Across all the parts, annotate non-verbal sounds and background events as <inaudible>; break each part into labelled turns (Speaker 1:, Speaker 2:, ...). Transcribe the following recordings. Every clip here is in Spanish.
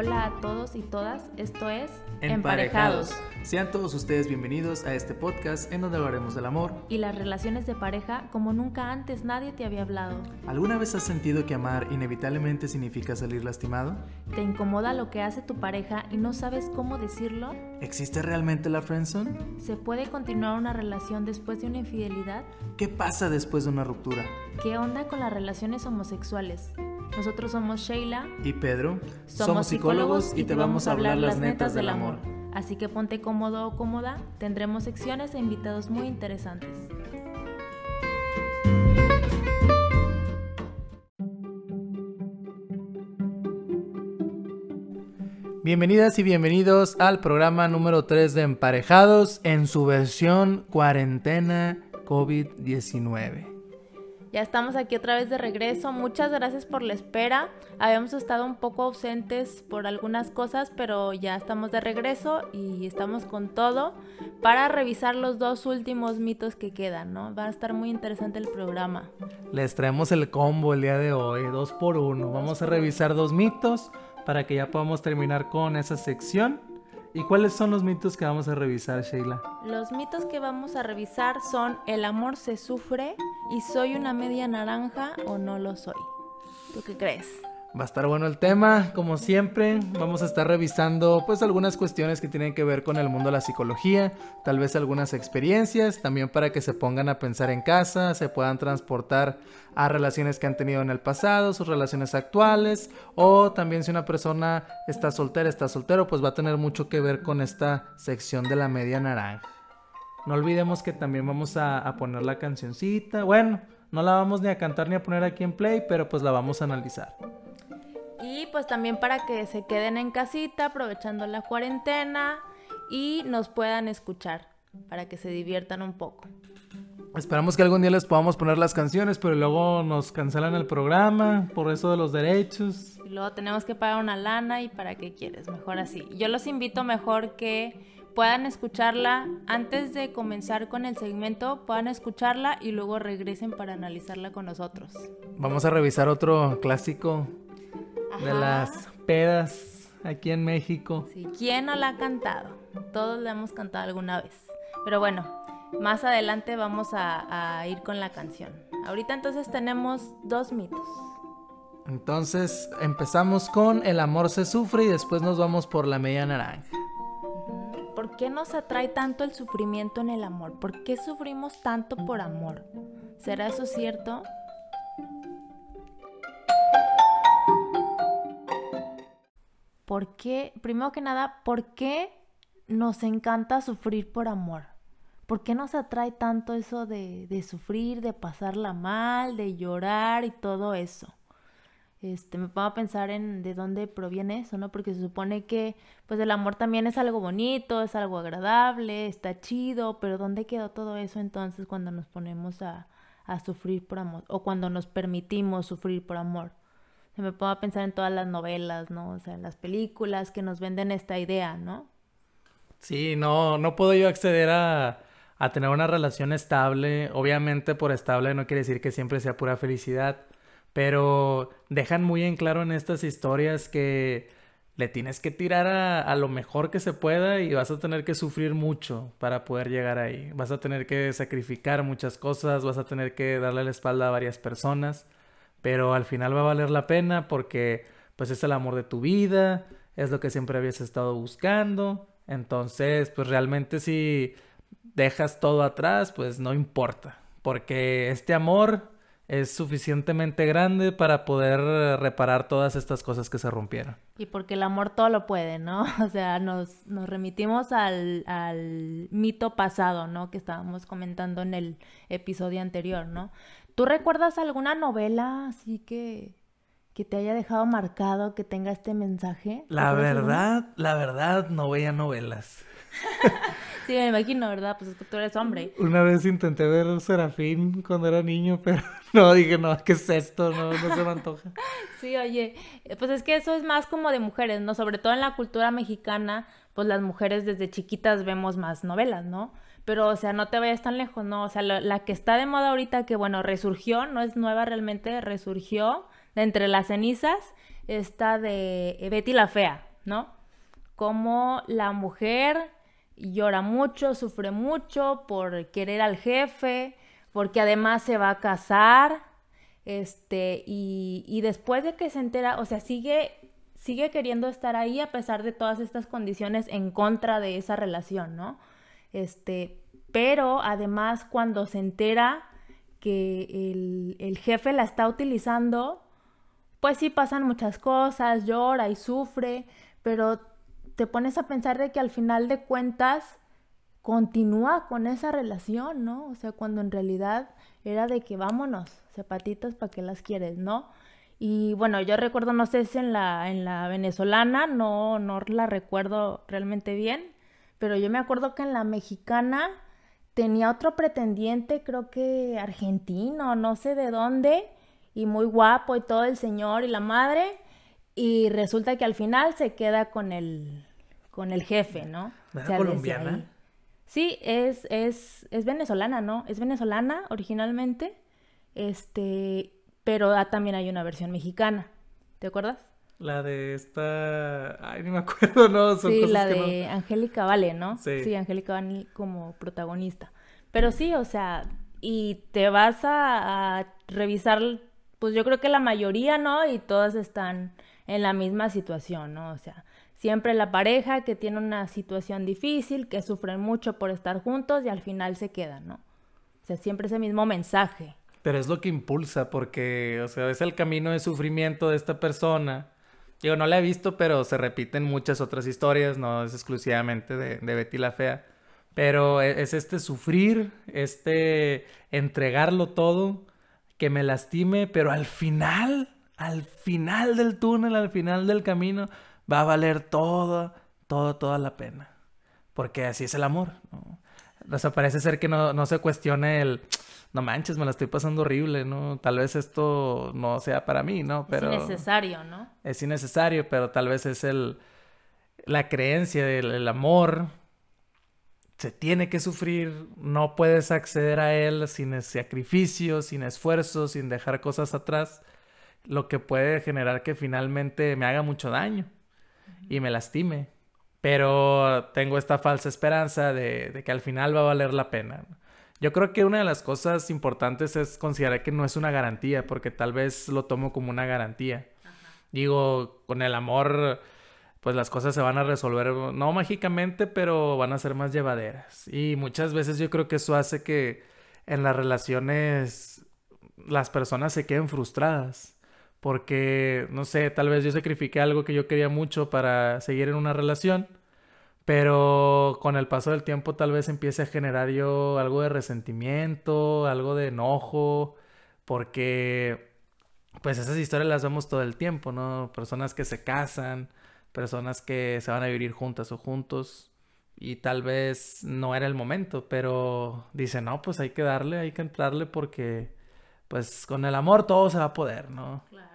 Speaker 1: Hola a todos y todas, esto es
Speaker 2: Emparejados. Sean todos ustedes bienvenidos a este podcast en donde hablaremos del amor
Speaker 1: y las relaciones de pareja como nunca antes nadie te había hablado.
Speaker 2: ¿Alguna vez has sentido que amar inevitablemente significa salir lastimado?
Speaker 1: ¿Te incomoda lo que hace tu pareja y no sabes cómo decirlo?
Speaker 2: ¿Existe realmente la friendzone?
Speaker 1: ¿Se puede continuar una relación después de una infidelidad?
Speaker 2: ¿Qué pasa después de una ruptura?
Speaker 1: ¿Qué onda con las relaciones homosexuales? Nosotros somos Sheila
Speaker 2: y Pedro.
Speaker 1: Somos, psicólogos y te vamos a hablar las netas del amor. Así que ponte cómodo o cómoda, tendremos secciones e invitados muy interesantes.
Speaker 2: Bienvenidas y bienvenidos al programa número 3 de Emparejados en su versión cuarentena COVID-19.
Speaker 1: Ya estamos aquí otra vez de regreso. Muchas gracias por la espera. Habíamos estado un poco ausentes por algunas cosas, pero ya estamos de regreso y estamos con todo para revisar los dos últimos mitos que quedan, ¿no? Va a estar muy interesante el programa.
Speaker 2: Les traemos el combo el día de hoy, dos por uno. Vamos a revisar dos mitos para que ya podamos terminar con esa sección. ¿Y cuáles son los mitos que vamos a revisar, Sheila?
Speaker 1: Los mitos que vamos a revisar son el amor se sufre y soy una media naranja o no lo soy. ¿Tú qué crees?
Speaker 2: Va a estar bueno el tema, como siempre. Vamos a estar revisando pues algunas cuestiones que tienen que ver con el mundo de la psicología, tal vez algunas experiencias, también para que se pongan a pensar en casa, se puedan transportar a relaciones que han tenido en el pasado, sus relaciones actuales, o también si una persona está soltera, está soltero, pues va a tener mucho que ver con esta sección de la media naranja. No olvidemos que también vamos a, a poner la cancioncita. Bueno, no la vamos ni a cantar ni a poner aquí en play, pero pues la vamos a analizar.
Speaker 1: Y pues también para que se queden en casita aprovechando la cuarentena y nos puedan escuchar para que se diviertan un poco.
Speaker 2: Esperamos que algún día les podamos poner las canciones, pero luego nos cancelan el programa por eso de los derechos.
Speaker 1: Y luego tenemos que pagar una lana y para qué quieres, mejor así. Yo los invito mejor que puedan escucharla antes de comenzar con el segmento, puedan escucharla y luego regresen para analizarla con nosotros.
Speaker 2: Vamos a revisar otro clásico de las pedas aquí en México.
Speaker 1: Sí, ¿quién no la ha cantado? Todos la hemos cantado alguna vez. Pero bueno, más adelante vamos a, a ir con la canción. Ahorita entonces tenemos dos mitos.
Speaker 2: Entonces empezamos con El amor se sufre y después nos vamos por la media naranja.
Speaker 1: ¿Por qué nos atrae tanto el sufrimiento en el amor? ¿Por qué sufrimos tanto por amor? ¿Será eso cierto? ¿Por qué, primero que nada, por qué nos encanta sufrir por amor? ¿Por qué nos atrae tanto eso de, sufrir, de pasarla mal, de llorar y todo eso? Este, me pongo a pensar en de dónde proviene eso, ¿no? Porque se supone que, pues, el amor también es algo bonito, es algo agradable, está chido, pero ¿dónde quedó todo eso entonces cuando nos ponemos a sufrir por amor? O cuando nos permitimos sufrir por amor se me pongo a pensar en todas las novelas, ¿no? O sea, en las películas que nos venden esta idea, ¿no?
Speaker 2: Sí, no, no puedo yo acceder a, a tener una relación estable. Obviamente por estable no quiere decir que siempre sea pura felicidad, pero dejan muy en claro en estas historias que le tienes que tirar a, a, lo mejor que se pueda y vas a tener que sufrir mucho para poder llegar ahí. Vas a tener que sacrificar muchas cosas, vas a tener que darle la espalda a varias personas pero al final va a valer la pena porque pues es el amor de tu vida, es lo que siempre habías estado buscando, entonces pues realmente si dejas todo atrás pues no importa, porque este amor es suficientemente grande para poder reparar todas estas cosas que se rompieron.
Speaker 1: Y porque el amor todo lo puede, ¿no? <laughs> O sea, nos, nos remitimos al, al mito pasado, ¿no? Que estábamos comentando en el episodio anterior, ¿no? ¿Tú recuerdas alguna novela así que, que te haya dejado marcado, que tenga este mensaje?
Speaker 2: La verdad, la verdad, no veía novelas. <laughs>
Speaker 1: sí, me imagino, ¿verdad? Pues es que tú eres hombre.
Speaker 2: Una vez intenté ver Serafín cuando era niño, <laughs> pero no, dije, no, ¿qué es esto? No, no se me antoja. <laughs>
Speaker 1: sí, oye, pues es que eso es más como de mujeres, ¿no? Sobre todo en la cultura mexicana, pues las mujeres desde chiquitas vemos más novelas, ¿no? Pero o sea, no te vayas tan lejos, ¿no? O sea, la, que está de moda ahorita, que bueno, resurgió, no es nueva realmente, resurgió de entre las cenizas, está de Betty la Fea. ¿no? Como la mujer llora mucho, sufre mucho por querer al jefe, porque además se va a casar, este, y, y después de que se entera, o sea, sigue, sigue queriendo estar ahí a pesar de todas estas condiciones en contra de esa relación, ¿no? Este, pero además cuando se entera que el, el jefe la está utilizando, pues sí pasan muchas cosas, llora y sufre, pero te pones a pensar de que al final de cuentas continúa con esa relación, ¿no? O sea, cuando en realidad era de que vámonos, zapatitas, ¿para qué las quieres, no? Y bueno, yo recuerdo, no sé si en la, en la venezolana, no, no la recuerdo realmente bien, pero yo me acuerdo que en la mexicana tenía otro pretendiente, creo que argentino, no sé de dónde, y muy guapo y todo el señor y la madre, y resulta que al final se queda con el, con el jefe, ¿no?
Speaker 2: O colombiana?
Speaker 1: Sí, es, es, es venezolana, ¿no? Es venezolana originalmente, este, pero también hay una versión mexicana, ¿te acuerdas?
Speaker 2: La de esta. Ay, ni me acuerdo, ¿no?
Speaker 1: sí, la de Angélica Vale, ¿no? Sí. Sí, Angélica Vale como protagonista. Pero sí, o sea, y te vas a, revisar, pues yo creo que la mayoría, ¿no? Y todas están en la misma situación, ¿no? O sea, siempre la pareja que tiene una situación difícil, que sufren mucho por estar juntos y al final se quedan, ¿no? O sea, siempre ese mismo mensaje.
Speaker 2: Pero es lo que impulsa, porque, o sea, es el camino de sufrimiento de esta persona Digo, no la he visto, pero se repiten muchas otras historias, no es exclusivamente de, Betty la Fea. Pero e, es este sufrir, este entregarlo todo, que me lastime, pero al final, al final del túnel, al final del camino, va a valer todo, todo, toda la pena. Porque así es el amor. ¿no? O sea, parece ser que no, no se cuestione el no manches, me la estoy pasando horrible, ¿no? Tal vez esto no sea para mí, ¿no? Pero
Speaker 1: es innecesario, ¿no?
Speaker 2: Es innecesario, pero tal vez es el la creencia del amor. Se tiene que sufrir, no puedes acceder a él sin sacrificio, sin esfuerzo, sin dejar cosas atrás, lo que puede generar que finalmente me haga mucho daño y me lastime. Pero tengo esta falsa esperanza de, de que al final va a valer la pena. Yo creo que una de las cosas importantes es considerar que no es una garantía, porque tal vez lo tomo como una garantía. Digo, con el amor, pues las cosas se van a resolver, no mágicamente, pero van a ser más llevaderas. Y muchas veces yo creo que eso hace que en las relaciones las personas se queden frustradas. Porque, no sé, tal vez yo sacrifiqué algo que yo quería mucho para seguir en una relación pero con el paso del tiempo tal vez empiece a generar yo algo de resentimiento, algo de enojo, porque pues esas historias las vemos todo el tiempo, ¿no? Personas que se casan, personas que se van a vivir juntas o juntos y tal vez no era el momento, pero dicen, no, pues hay que darle, hay que entrarle porque pues con el amor todo se va a poder, ¿no?
Speaker 1: Claro.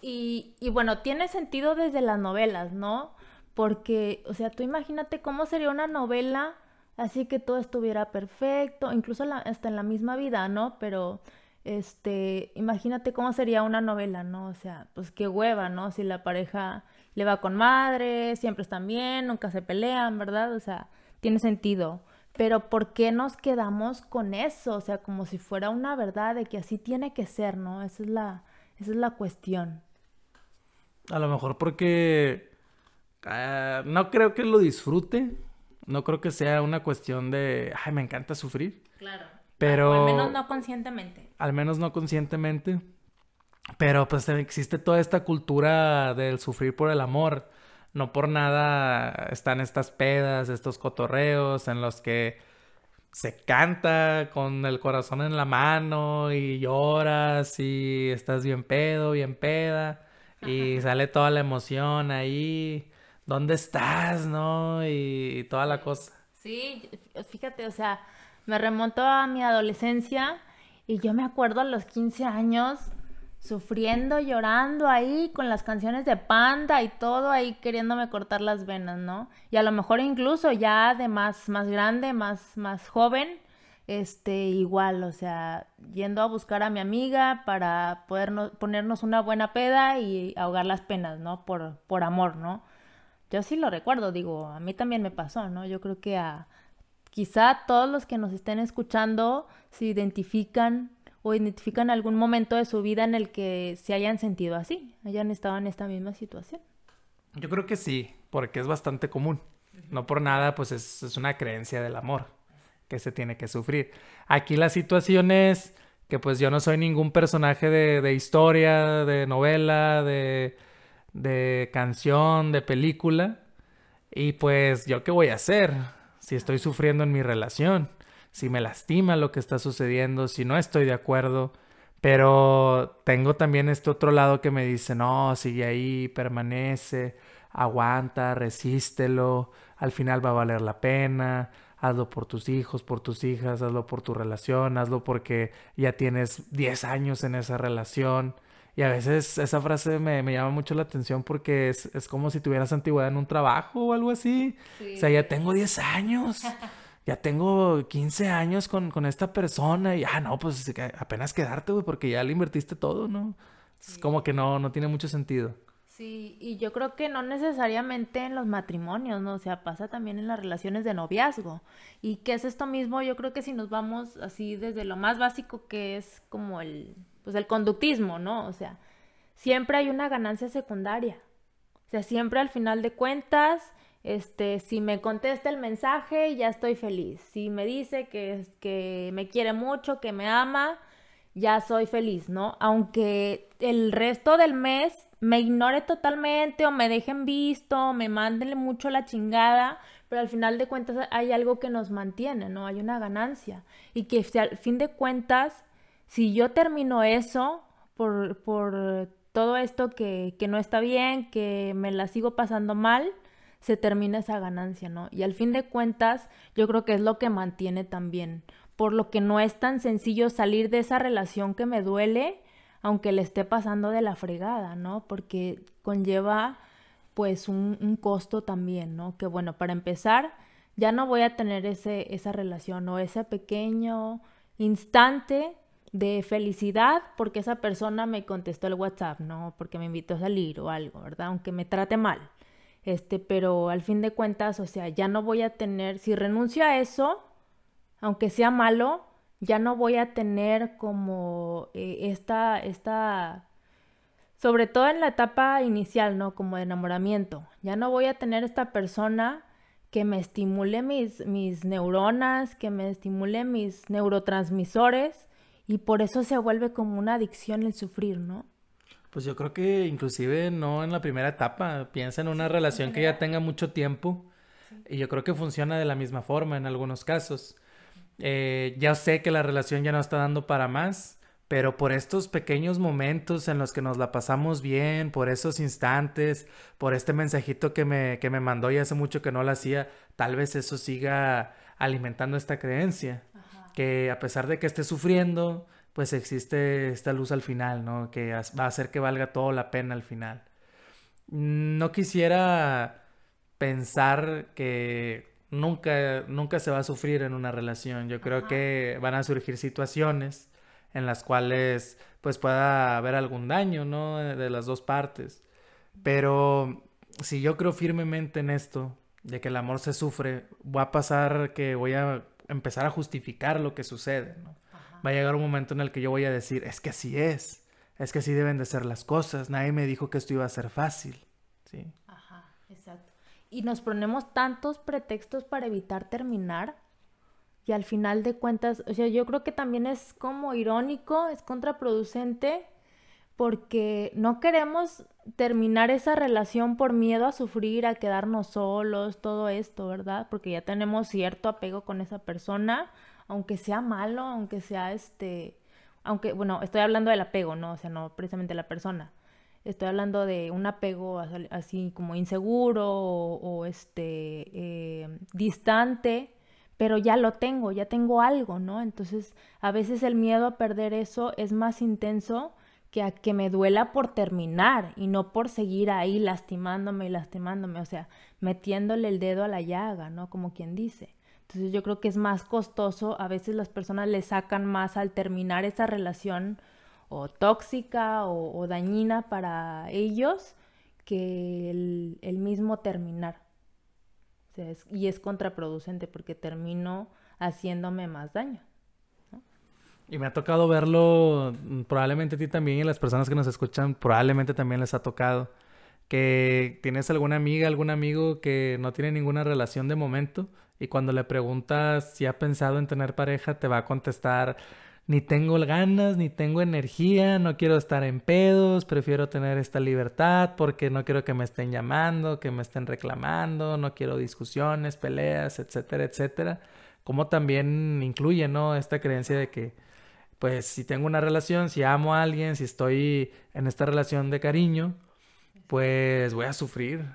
Speaker 1: Y, y bueno, tiene sentido desde las novelas, ¿no? Porque, o sea, tú imagínate cómo sería una novela así que todo estuviera perfecto, incluso hasta en la misma vida, ¿no? Pero, este, imagínate cómo sería una novela, ¿no? O sea, pues qué hueva, ¿no? Si la pareja le va con madre, siempre están bien, nunca se pelean, ¿verdad? O sea, tiene sentido. Pero ¿por qué nos quedamos con eso? O sea, como si fuera una verdad de que así tiene que ser, ¿no? Esa es la, esa es la cuestión.
Speaker 2: A lo mejor porque Ah, no creo que lo disfrute. No creo que sea una cuestión de, ay, me encanta sufrir.
Speaker 1: Claro.
Speaker 2: Pero...
Speaker 1: al menos no conscientemente.
Speaker 2: Al menos no conscientemente. Pero pues existe toda esta cultura del sufrir por el amor. No por nada están estas pedas, estos cotorreos en los que se canta con el corazón en la mano y lloras y estás bien pedo, bien peda y sale toda la emoción ahí. ¿dónde estás? ¿No? Y, toda la cosa.
Speaker 1: Sí, fíjate, o sea, me remonto a mi adolescencia y yo me acuerdo a los 15 años sufriendo, llorando ahí con las canciones de Panda y todo ahí queriéndome cortar las venas, ¿no? Y a lo mejor incluso ya de más, más grande, más, más joven, este, igual, o sea, yendo a buscar a mi amiga para poder ponernos una buena peda y ahogar las penas, ¿no? Por, por amor, ¿no? yo sí lo recuerdo, digo, a mí también me pasó, ¿no? Yo creo que a quizá todos los que nos estén escuchando se identifican o identifican algún momento de su vida en el que se hayan sentido así, hayan estado en esta misma situación.
Speaker 2: Yo creo que sí, porque es bastante común. No por nada, pues es, es una creencia del amor que se tiene que sufrir. Aquí la situación es que pues yo no soy ningún personaje de, de historia, de novela, de, de canción, de película. Y pues yo qué voy a hacer si estoy sufriendo en mi relación, si me lastima lo que está sucediendo, si no estoy de acuerdo. Pero tengo también este otro lado que me dice, no, sigue ahí, permanece, aguanta, resístelo, al final va a valer la pena, hazlo por tus hijos, por tus hijas, hazlo por tu relación, hazlo porque ya tienes 10 años en esa relación. Y a veces esa frase me, llama mucho la atención porque es, como si tuvieras antigüedad en un trabajo o algo así. O sea, ya tengo 10 años. <laughs> ya tengo 15 años con, esta persona y, ah, no, pues apenas quedarte, güey, porque ya le invertiste todo, ¿no? Es como que no, no tiene mucho sentido.
Speaker 1: Sí, y yo creo que no necesariamente en los matrimonios, ¿no? O sea, pasa también en las relaciones de noviazgo. ¿Y qué es esto mismo? Yo creo que si nos vamos así desde lo más básico que es como el, pues el conductismo, ¿no? O sea, siempre hay una ganancia secundaria. O sea, siempre al final de cuentas, este, si me contesta el mensaje, ya estoy feliz. Si me dice que, que me quiere mucho, que me ama, ya soy feliz, ¿no? Aunque el resto del mes me ignore totalmente o me dejen visto, me manden mucho la chingada, pero al final de cuentas hay algo que nos mantiene, ¿no? Hay una ganancia. Y que si al fin de cuentas, si yo termino eso por, por todo esto que, que no está bien, que me la sigo pasando mal, se termina esa ganancia, ¿no? Y al fin de cuentas, yo creo que es lo que mantiene también, por lo que no es tan sencillo salir de esa relación que me duele aunque le esté pasando de la fregada, ¿no? Porque conlleva pues un, costo también, ¿no? Que bueno, para empezar, ya no voy a tener ese, esa relación o ese pequeño instante de felicidad porque esa persona me contestó el WhatsApp, ¿no? Porque me invitó a salir o algo, ¿verdad? Aunque me trate mal. Este, pero al fin de cuentas, o sea, ya no voy a tener, si renuncio a eso, aunque sea malo, ya no voy a tener como eh, esta, esta, sobre todo en la etapa inicial, ¿no? Como de enamoramiento, ya no voy a tener esta persona que me estimule mis, mis neuronas, que me estimule mis neurotransmisores y por eso se vuelve como una adicción el sufrir, ¿no?
Speaker 2: Pues yo creo que inclusive no en la primera etapa, piensa en una relación que ya tenga mucho tiempo y yo creo que funciona de la misma forma en algunos casos. Eh, ya sé que la relación ya no está dando para más, pero por estos pequeños momentos en los que nos la pasamos bien, por esos instantes, por este mensajito que me, que me mandó y hace mucho que no lo hacía, tal vez eso siga alimentando esta creencia, que a pesar de que esté sufriendo, pues existe esta luz al final, ¿no? Que va a hacer que valga todo la pena al final. No quisiera pensar que nunca, nunca se va a sufrir en una relación. Yo creo que van a surgir situaciones en las cuales pues pueda haber algún daño, ¿no? De las dos partes. Pero si yo creo firmemente en esto, de que el amor se sufre, va a pasar que voy a empezar a justificar lo que sucede, ¿no? Va a llegar un momento en el que yo voy a decir, es que así es, es que así deben de ser las cosas, nadie me dijo que esto iba a ser fácil, ¿sí?
Speaker 1: Y nos ponemos tantos pretextos para evitar terminar y al final de cuentas, o sea, yo creo que también es como irónico, es contraproducente porque no queremos terminar esa relación por miedo a sufrir, a quedarnos solos, todo esto, ¿verdad? Porque ya tenemos cierto apego con esa persona, aunque sea malo, aunque sea este, aunque, bueno, estoy hablando del apego, ¿no? O sea, no precisamente la persona. Estoy hablando de un apego así como inseguro o, este eh, distante, pero ya lo tengo, ya tengo algo, ¿no? Entonces, a veces el miedo a perder eso es más intenso que a que me duela por terminar y no por seguir ahí lastimándome y lastimándome, o sea, metiéndole el dedo a la llaga, ¿no? Como quien dice. Entonces yo creo que es más costoso, a veces las personas le sacan más al terminar esa relación o tóxica o, dañina para ellos que el, mismo terminar. y es contraproducente porque termino haciéndome más daño.
Speaker 2: Y me ha tocado verlo, mm, probablemente a ti también y las personas que nos escuchan, probablemente también les ha tocado, que tienes alguna amiga, algún amigo que no tiene ninguna relación de momento y cuando le preguntas si ha pensado en tener pareja, te va a contestar, ni tengo ganas, ni tengo energía, no quiero estar en pedos, prefiero tener esta libertad porque no quiero que me estén llamando, que me estén reclamando, no quiero discusiones, peleas, etcétera, etcétera. Como también incluye, ¿no? Esta creencia de que pues si tengo una relación, si amo a alguien, si estoy en esta relación de cariño, pues voy a sufrir.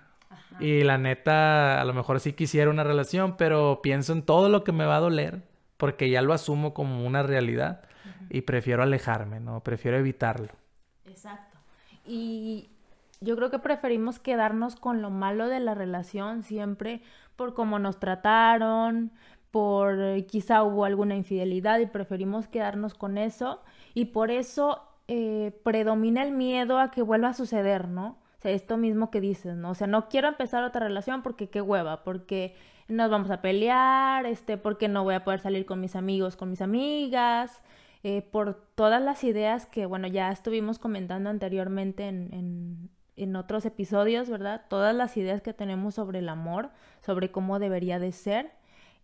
Speaker 2: Y la neta, a lo mejor sí quisiera una relación, pero pienso en todo lo que me va a doler, porque ya lo asumo como una realidad y prefiero alejarme, ¿no? Prefiero evitarlo.
Speaker 1: Exacto. Y yo creo que preferimos quedarnos con lo malo de la relación siempre por cómo nos trataron, por eh, quizá hubo alguna infidelidad y preferimos quedarnos con eso y por eso eh, predomina el miedo a que vuelva a suceder, ¿no? Esto mismo que dices, ¿no? O sea, no quiero empezar otra relación porque qué hueva, porque nos vamos a pelear, este, porque no voy a poder salir con mis amigos, con mis amigas, eh, por todas las ideas que, bueno, ya estuvimos comentando anteriormente en, en, en otros episodios, ¿verdad? Todas las ideas que tenemos sobre el amor, sobre cómo debería de ser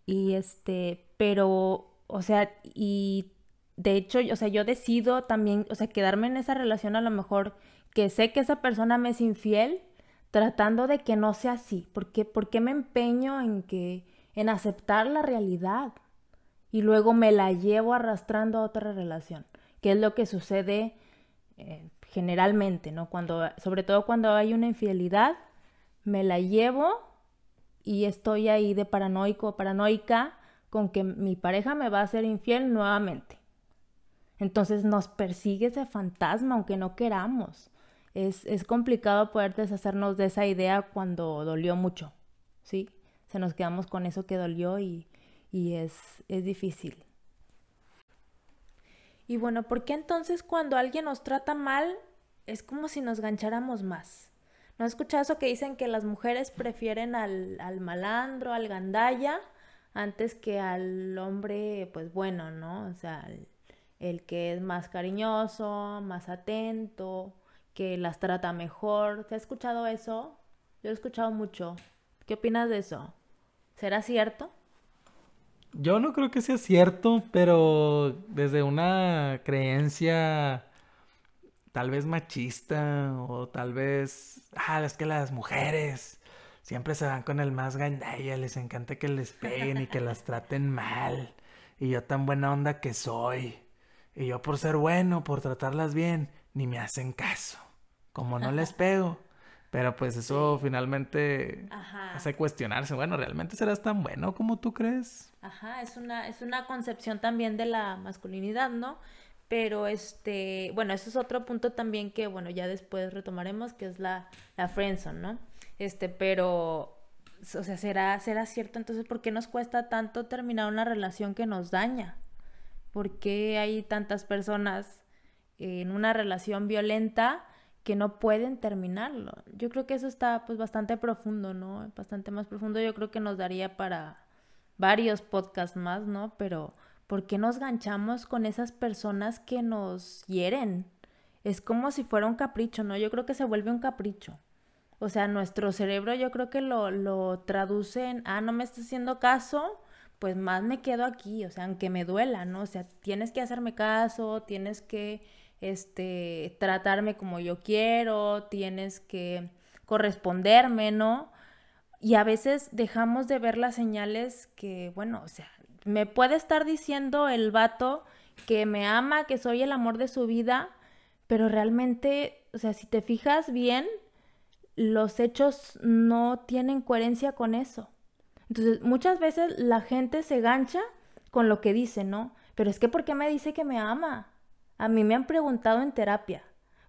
Speaker 1: y este, pero, o sea, y de hecho, o sea, yo decido también, o sea, quedarme en esa relación a lo mejor que sé que esa persona me es infiel, tratando de que no sea así. ¿Por qué me empeño en que, en aceptar la realidad? Y luego me la llevo arrastrando a otra relación, que es lo que sucede eh, generalmente, ¿no? Cuando, sobre todo cuando hay una infidelidad, me la llevo y estoy ahí de paranoico paranoica con que mi pareja me va a ser infiel nuevamente. Entonces nos persigue ese fantasma aunque no queramos. Es, es complicado poder deshacernos de esa idea cuando dolió mucho, ¿sí? Se nos quedamos con eso que dolió y, y es, es difícil. Y bueno, ¿por qué entonces cuando alguien nos trata mal es como si nos gancháramos más? ¿No has escuchado eso que dicen que las mujeres prefieren al, malandro, al gandalla, antes que al hombre, pues bueno, ¿no? O sea, el, que es más cariñoso, más atento, que las trata mejor. ¿Te has escuchado eso? Yo he escuchado mucho. ¿Qué opinas de eso? ¿Será cierto?
Speaker 2: Yo no creo que sea cierto, pero desde una creencia tal vez machista o tal vez, ah, es que las mujeres siempre se van con el más gandalla, les encanta que les peguen y que las traten mal. Y yo tan buena onda que soy. Y yo por ser bueno, por tratarlas bien, ni me hacen caso. Como no les pego. Pero pues eso finalmente hace cuestionarse. Bueno, ¿realmente serás tan bueno como tú crees?
Speaker 1: Ajá, es una, es una concepción también de la masculinidad, ¿no? Pero este, bueno, eso es otro punto también que, bueno, ya después retomaremos, que es la, la friendzone, ¿no? Este, pero, o sea, ¿será, ¿será cierto entonces por qué nos cuesta tanto terminar una relación que nos daña? ¿Por qué hay tantas personas en una relación violenta que no pueden terminarlo? Yo creo que eso está pues bastante profundo, ¿no? Bastante más profundo. Yo creo que nos daría para varios podcasts más, ¿no? Pero ¿por qué nos ganchamos con esas personas que nos hieren? Es como si fuera un capricho, ¿no? Yo creo que se vuelve un capricho. O sea, nuestro cerebro yo creo que lo, lo traduce en, ah, no me estás haciendo caso, pues más me quedo aquí, o sea, aunque me duela, ¿no? O sea, tienes que hacerme caso, tienes que, este, tratarme como yo quiero, tienes que corresponderme, ¿no? Y a veces dejamos de ver las señales que, bueno, o sea, me puede estar diciendo el vato que me ama, que soy el amor de su vida, pero realmente, o sea, si te fijas bien, los hechos no tienen coherencia con eso. Entonces, muchas veces la gente se gancha con lo que dice, ¿no? Pero es que, ¿por qué me dice que me ama? A mí me han preguntado en terapia,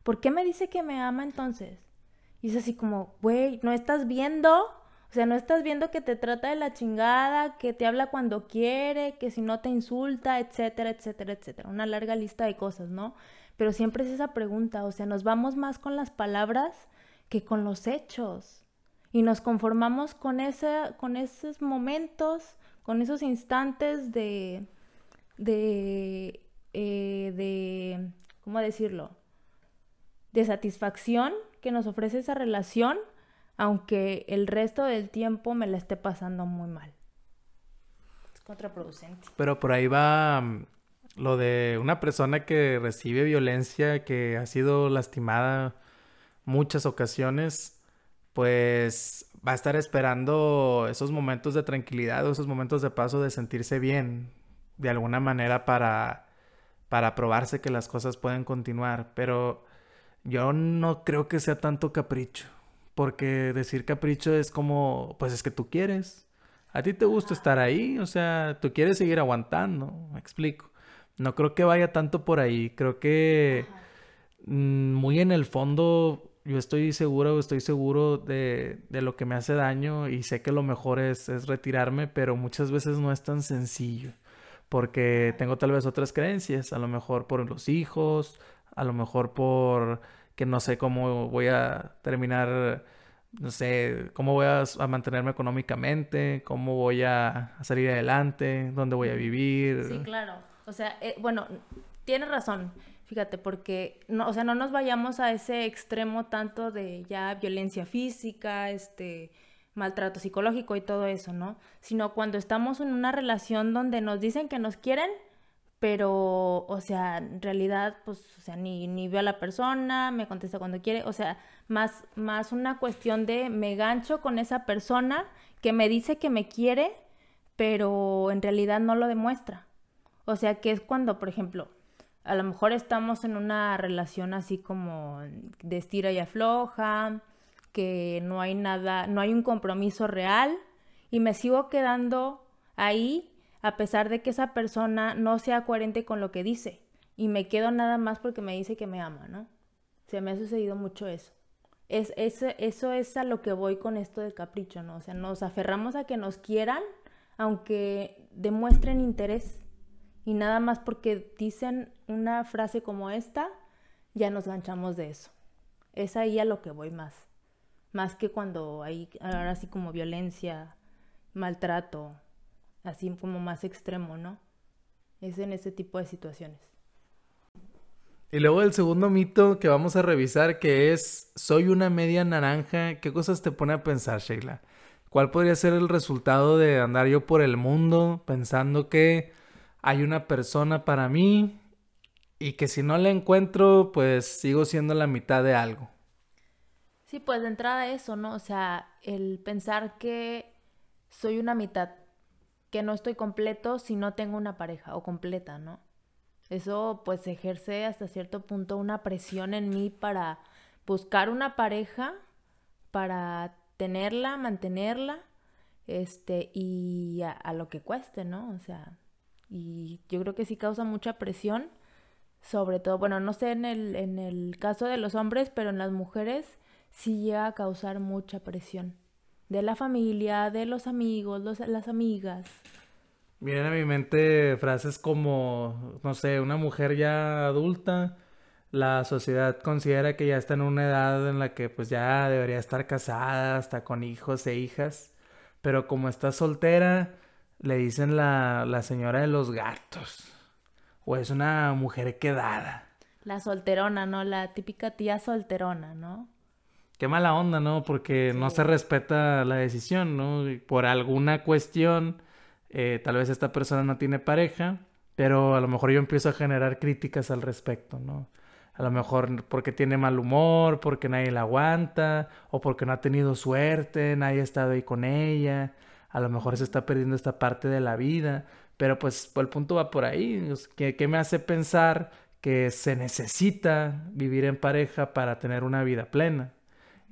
Speaker 1: ¿por qué me dice que me ama entonces? Y es así como, güey, ¿no estás viendo o sea, no estás viendo que te trata de la chingada, que te habla cuando quiere, que si no te insulta, etcétera, etcétera, etcétera. Una larga lista de cosas, ¿no? Pero siempre es esa pregunta, o sea, nos vamos más con las palabras que con los hechos. Y nos conformamos con, con esos momentos, con esos instantes de, de, eh, de, ¿cómo decirlo? De satisfacción que nos ofrece esa relación, aunque el resto del tiempo me la esté pasando muy mal. Es contraproducente.
Speaker 2: Pero por ahí va mm, lo de una persona que recibe violencia, que ha sido lastimada muchas ocasiones, pues va a estar esperando esos momentos de tranquilidad o esos momentos de paso de sentirse bien de alguna manera para para probarse que las cosas pueden continuar, pero yo no creo que sea tanto capricho, porque decir capricho es como, pues es que tú quieres, a ti te gusta estar ahí, o sea, tú quieres seguir aguantando, me explico. No creo que vaya tanto por ahí, creo que mm, muy en el fondo yo estoy seguro, estoy seguro de, de, lo que me hace daño y sé que lo mejor es, es, retirarme, pero muchas veces no es tan sencillo, porque tengo tal vez otras creencias, a lo mejor por los hijos, a lo mejor por que no sé cómo voy a terminar, no sé, cómo voy a, a mantenerme económicamente, cómo voy a, a, salir adelante, dónde voy a vivir.
Speaker 1: Sí, claro. O sea, eh, bueno, tienes razón. Fíjate, porque, no, o sea, no nos vayamos a ese extremo tanto de ya violencia física, este, maltrato psicológico y todo eso, ¿no? Sino cuando estamos en una relación donde nos dicen que nos quieren, pero, o sea, en realidad, pues, o sea, ni, veo a la persona, me contesta cuando quiere, o sea, más, más una cuestión de me gancho con esa persona que me dice que me quiere, pero en realidad no lo demuestra. O sea, que es cuando, por ejemplo, a lo mejor estamos en una relación así como de estira y afloja, que no hay nada, no hay un compromiso real y me sigo quedando ahí a pesar de que esa persona no sea coherente con lo que dice y me quedo nada más porque me dice que me ama, ¿no? Se me ha sucedido mucho eso. Es, es, eso es a lo que voy con esto del capricho, ¿no? O sea, nos aferramos a que nos quieran aunque demuestren interés y nada más porque dicen una frase como esta, ya nos ganchamos de eso. Es ahí a lo que voy más. Más que cuando hay ahora así como violencia, maltrato, así como más extremo, ¿no? Es en ese tipo de situaciones.
Speaker 2: Y luego el segundo mito que vamos a revisar que es soy una media naranja. ¿Qué cosas te pone a pensar, Sheila? ¿Cuál podría ser el resultado de andar yo por el mundo pensando que hay una persona para mí y que si no la encuentro, pues sigo siendo la mitad de algo.
Speaker 1: Sí, pues de entrada eso, ¿no? O sea, el pensar que soy una mitad, que no estoy completo si no tengo una pareja o completa, ¿no? Eso pues ejerce hasta cierto punto una presión en mí para buscar una pareja, para tenerla, mantenerla, este, y a, a lo que cueste, ¿no? O sea, y yo creo que sí causa mucha presión, sobre todo, bueno, no sé en el, en el caso de los hombres, pero en las mujeres sí llega a causar mucha presión. De la familia, de los amigos, los, las amigas.
Speaker 2: Vienen a mi mente frases como, no sé, una mujer ya adulta, la sociedad considera que ya está en una edad en la que pues ya debería estar casada, hasta con hijos e hijas, pero como está soltera, le dicen la, la señora de los gatos. O es una mujer quedada.
Speaker 1: La solterona, ¿no? La típica tía solterona, ¿no?
Speaker 2: Qué mala onda, ¿no? Porque no se respeta la decisión, ¿no? Por alguna cuestión, eh, tal vez esta persona no tiene pareja, pero a lo mejor yo empiezo a generar críticas al respecto, ¿no? A lo mejor porque tiene mal humor, porque nadie la aguanta, o porque no ha tenido suerte, nadie ha estado ahí con ella a lo mejor se está perdiendo esta parte de la vida, pero pues el punto va por ahí, ¿qué, me hace pensar que se necesita vivir en pareja para tener una vida plena?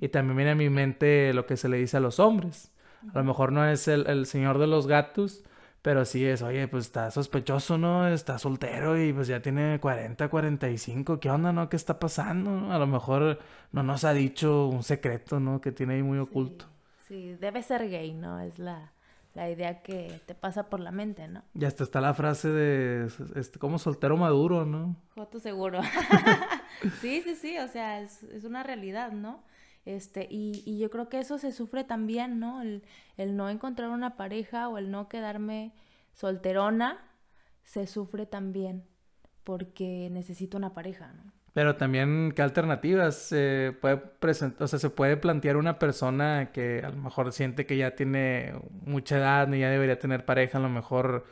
Speaker 2: Y también viene a mi mente lo que se le dice a los hombres. A lo mejor no es el, el señor de los gatos, pero sí es, oye, pues está sospechoso, ¿no? Está soltero y pues ya tiene 40, 45. ¿Qué onda, no? ¿Qué está pasando? A lo mejor no nos ha dicho un secreto, ¿no? Que tiene ahí muy oculto.
Speaker 1: Sí, debe ser gay, ¿no? Es la, la idea que te pasa por la mente, ¿no?
Speaker 2: Y hasta está la frase de, este, como soltero maduro, ¿no?
Speaker 1: Foto seguro. <laughs> sí, sí, sí, o sea, es, es una realidad, ¿no? Este, y, y yo creo que eso se sufre también, ¿no? El, el no encontrar una pareja o el no quedarme solterona, se sufre también porque necesito una pareja, ¿no?
Speaker 2: Pero también, ¿qué alternativas se puede presentar? O sea, se puede plantear una persona que a lo mejor siente que ya tiene mucha edad y ya debería tener pareja, a lo mejor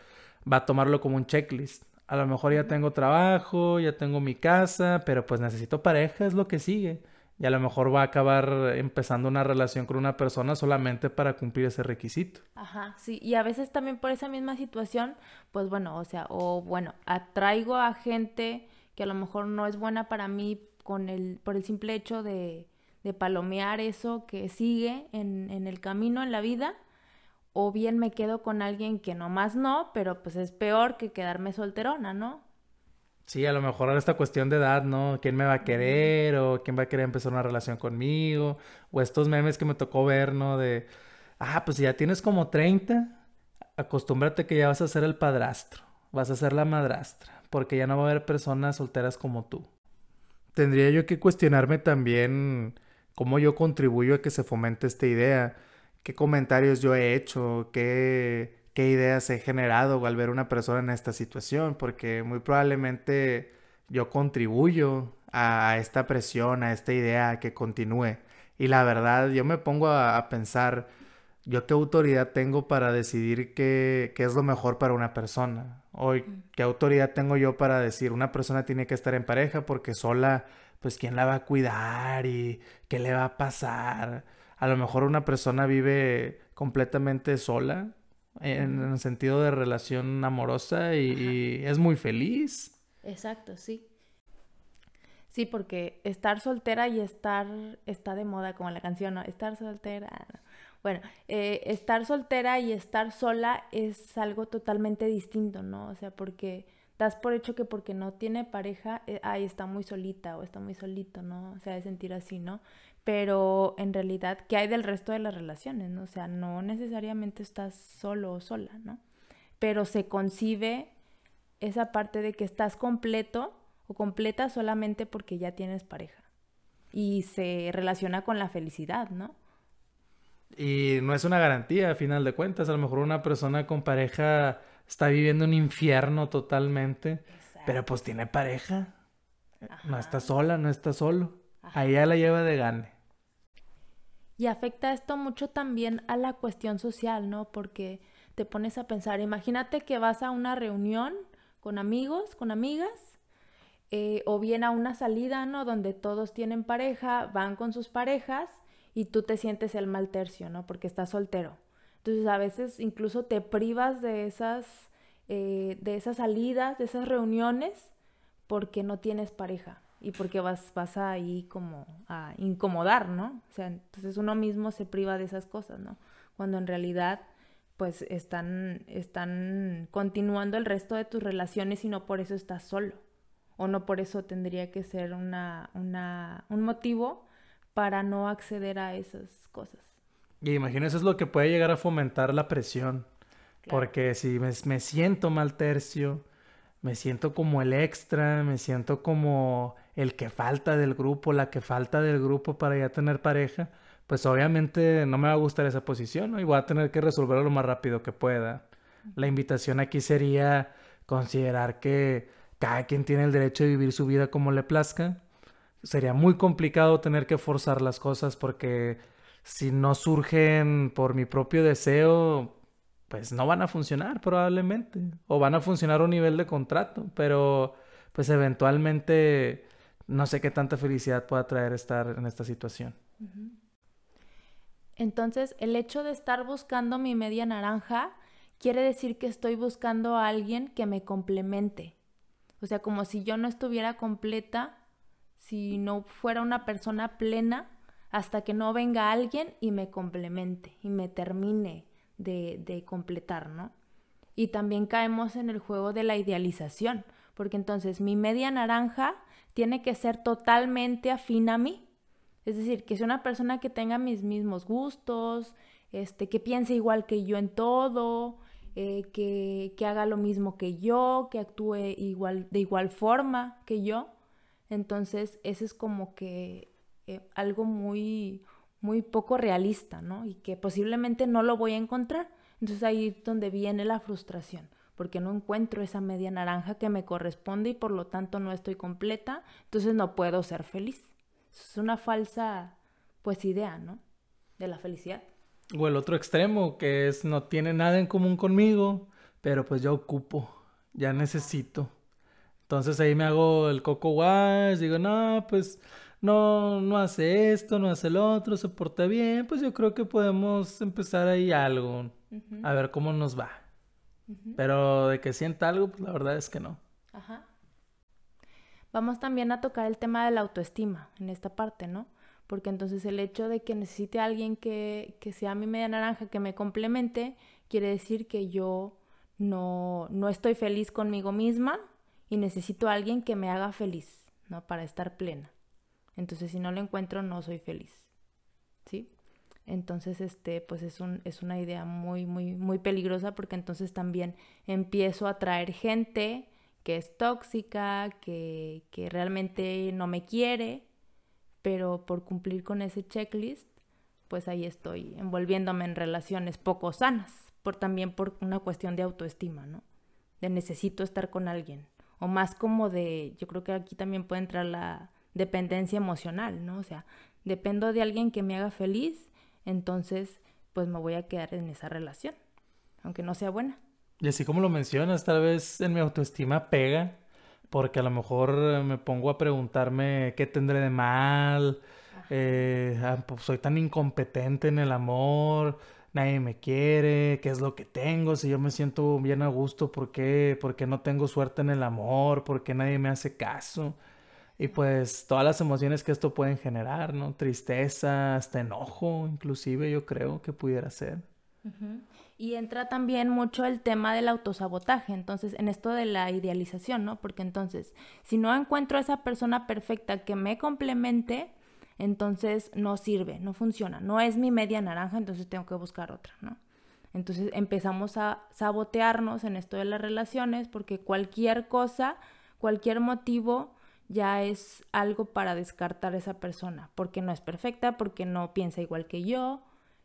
Speaker 2: va a tomarlo como un checklist. A lo mejor ya tengo trabajo, ya tengo mi casa, pero pues necesito pareja, es lo que sigue. Y a lo mejor va a acabar empezando una relación con una persona solamente para cumplir ese requisito.
Speaker 1: Ajá, sí. Y a veces también por esa misma situación, pues bueno, o sea, o bueno, atraigo a gente que a lo mejor no es buena para mí con el, por el simple hecho de, de palomear eso que sigue en, en, el camino, en la vida, o bien me quedo con alguien que nomás no, pero pues es peor que quedarme solterona, ¿no?
Speaker 2: Sí, a lo mejor esta cuestión de edad, ¿no? ¿Quién me va a querer? ¿O quién va a querer empezar una relación conmigo? O estos memes que me tocó ver, ¿no? De, ah, pues si ya tienes como 30, acostúmbrate que ya vas a ser el padrastro, vas a ser la madrastra porque ya no va a haber personas solteras como tú. Tendría yo que cuestionarme también cómo yo contribuyo a que se fomente esta idea, qué comentarios yo he hecho, qué, qué ideas he generado al ver una persona en esta situación, porque muy probablemente yo contribuyo a, esta presión, a esta idea que continúe. Y la verdad, yo me pongo a, a pensar, ¿yo qué autoridad tengo para decidir qué, qué, es lo mejor para una persona? ¿O qué autoridad tengo yo para decir una persona tiene que estar en pareja porque sola, pues quién la va a cuidar y qué le va a pasar? A lo mejor una persona vive completamente sola en, el sentido de relación amorosa y, y es muy feliz.
Speaker 1: Exacto, sí. Sí, porque estar soltera y estar está de moda, como la canción, ¿no? Estar soltera. ¿no? Bueno, eh, estar soltera y estar sola es algo totalmente distinto, ¿no? O sea, porque das por hecho que porque no tiene pareja, eh, ay, está muy solita o está muy solito, ¿no? O sea, de sentir así, ¿no? Pero en realidad, ¿qué hay del resto de las relaciones, no? O sea, no necesariamente estás solo o sola, ¿no? Pero se concibe esa parte de que estás completo o completa solamente porque ya tienes pareja. Y se relaciona con la felicidad, ¿no?
Speaker 2: Y no es una garantía, a final de cuentas. A lo mejor una persona con pareja está viviendo un infierno totalmente, Exacto. pero pues tiene pareja. Ajá. No está sola, no está solo. Ya la lleva de gane.
Speaker 1: Y afecta esto mucho también a la cuestión social, ¿no? Porque te pones a pensar, imagínate que vas a una reunión con amigos, con amigas, eh, o bien a una salida, ¿no? Donde todos tienen pareja, van con sus parejas y tú te sientes el mal tercio, ¿no? Porque estás soltero. Entonces a veces incluso te privas de esas, eh, de esas salidas, de esas reuniones, porque no tienes pareja y porque vas, vas ahí como a incomodar, ¿no? O sea, entonces uno mismo se priva de esas cosas, ¿no? Cuando en realidad pues están, están continuando el resto de tus relaciones y no por eso estás solo. O no por eso tendría que ser una, una, un motivo para no acceder a esas cosas.
Speaker 2: Y imagino eso es lo que puede llegar a fomentar la presión. Claro. Porque si me, me, siento mal tercio, me siento como el extra, me siento como el que falta del grupo, la que falta del grupo para ya tener pareja, pues obviamente no me va a gustar esa posición ¿no? y voy a tener que resolverlo lo más rápido que pueda. La invitación aquí sería considerar que cada quien tiene el derecho de vivir su vida como le plazca sería muy complicado tener que forzar las cosas porque si no surgen por mi propio deseo, pues no van a funcionar probablemente. O van a funcionar a un nivel de contrato, pero pues eventualmente no sé qué tanta felicidad pueda traer estar en esta situación.
Speaker 1: Entonces, el hecho de estar buscando mi media naranja quiere decir que estoy buscando a alguien que me complemente. O sea, como si yo no estuviera completa si no fuera una persona plena hasta que no venga alguien y me complemente y me termine de, de, completar, ¿no? Y también caemos en el juego de la idealización, porque entonces mi media naranja tiene que ser totalmente afín a mí. Es decir, que sea una persona que tenga mis mismos gustos, este, que piense igual que yo en todo, eh, que, que haga lo mismo que yo, que actúe igual, de igual forma que yo. Entonces, ese es como que eh, algo muy, muy poco realista, ¿no? Y que posiblemente no lo voy a encontrar. Entonces ahí es donde viene la frustración, porque no encuentro esa media naranja que me corresponde y por lo tanto no estoy completa, entonces no puedo ser feliz. Es una falsa, pues, idea, ¿no? De la felicidad.
Speaker 2: O el otro extremo, que es no tiene nada en común conmigo, pero pues ya ocupo, ya necesito. Entonces ahí me hago el coco wash, digo, no, pues no, no hace esto, no hace lo otro, se porta bien, pues yo creo que podemos empezar ahí algo, a ver cómo nos va. Pero de que sienta algo, pues la verdad es que no. Ajá.
Speaker 1: Vamos también a tocar el tema de la autoestima en esta parte, ¿no? Porque entonces el hecho de que necesite a alguien que, que sea mi media naranja, que me complemente, quiere decir que yo no, no estoy feliz conmigo misma y necesito a alguien que me haga feliz, ¿no? Para estar plena. Entonces, si no lo encuentro, no soy feliz. ¿Sí? Entonces, este, pues es, un, es una idea muy, muy, muy peligrosa porque entonces también empiezo a atraer gente que es tóxica, que, que realmente no me quiere, pero por cumplir con ese checklist, pues ahí estoy envolviéndome en relaciones poco sanas, por también por una cuestión de autoestima, ¿no? De necesito estar con alguien. O más como de, yo creo que aquí también puede entrar la, dependencia emocional, ¿no? O sea, dependo de alguien que me haga feliz, entonces pues me voy a quedar en esa relación, aunque no sea buena.
Speaker 2: Y así como lo mencionas, tal vez en mi autoestima pega, porque a lo mejor me pongo a preguntarme qué tendré de mal, eh, ah, pues soy tan incompetente en el amor, nadie me quiere, qué es lo que tengo, si yo me siento bien a gusto, ¿por qué? ¿Por qué no tengo suerte en el amor? ¿Por qué nadie me hace caso? Y pues todas las emociones que esto pueden generar, ¿no? Tristeza, hasta enojo, inclusive yo creo que pudiera ser.
Speaker 1: Y entra también mucho el tema del autosabotaje, entonces, en esto de la idealización, ¿no? Porque entonces, si no encuentro a esa persona perfecta que me complemente, entonces no sirve, no funciona, no es mi media naranja, entonces tengo que buscar otra, ¿no? Entonces empezamos a sabotearnos en esto de las relaciones porque cualquier cosa, cualquier motivo ya es algo para descartar a esa persona, porque no es perfecta, porque no piensa igual que yo.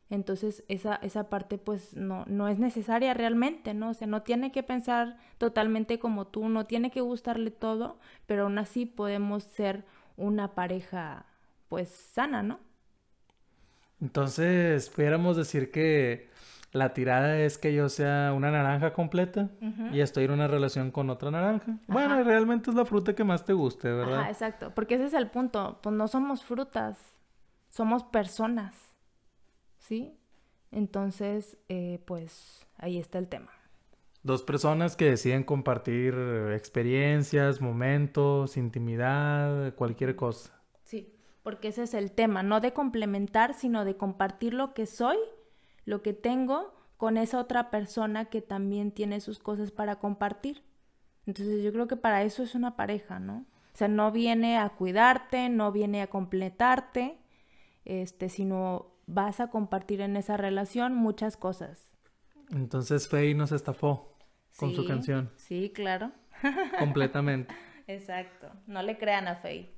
Speaker 1: Entonces esa, esa parte pues no, no es necesaria realmente, ¿no? O sea, no tiene que pensar totalmente como tú, no tiene que gustarle todo, pero aún así podemos ser una pareja pues sana, ¿no?
Speaker 2: Entonces, pudiéramos decir que la tirada es que yo sea una naranja completa y estoy en una relación con otra naranja. Bueno, realmente es la fruta que más te guste, ¿verdad?
Speaker 1: Ajá, exacto. Porque ese es el punto. Pues no somos frutas, somos personas. ¿Sí? Entonces, eh, pues ahí está el tema.
Speaker 2: Dos personas que deciden compartir experiencias, momentos, intimidad, cualquier cosa.
Speaker 1: Sí, porque ese es el tema, no de complementar, sino de compartir lo que soy lo que tengo con esa otra persona que también tiene sus cosas para compartir. Entonces yo creo que para eso es una pareja, ¿no? O sea, no viene a cuidarte, no viene a completarte, este, sino vas a compartir en esa relación muchas cosas.
Speaker 2: Entonces Faye nos estafó con su canción.
Speaker 1: Sí, claro.
Speaker 2: Completamente. <laughs>
Speaker 1: Exacto. No le crean a Faye.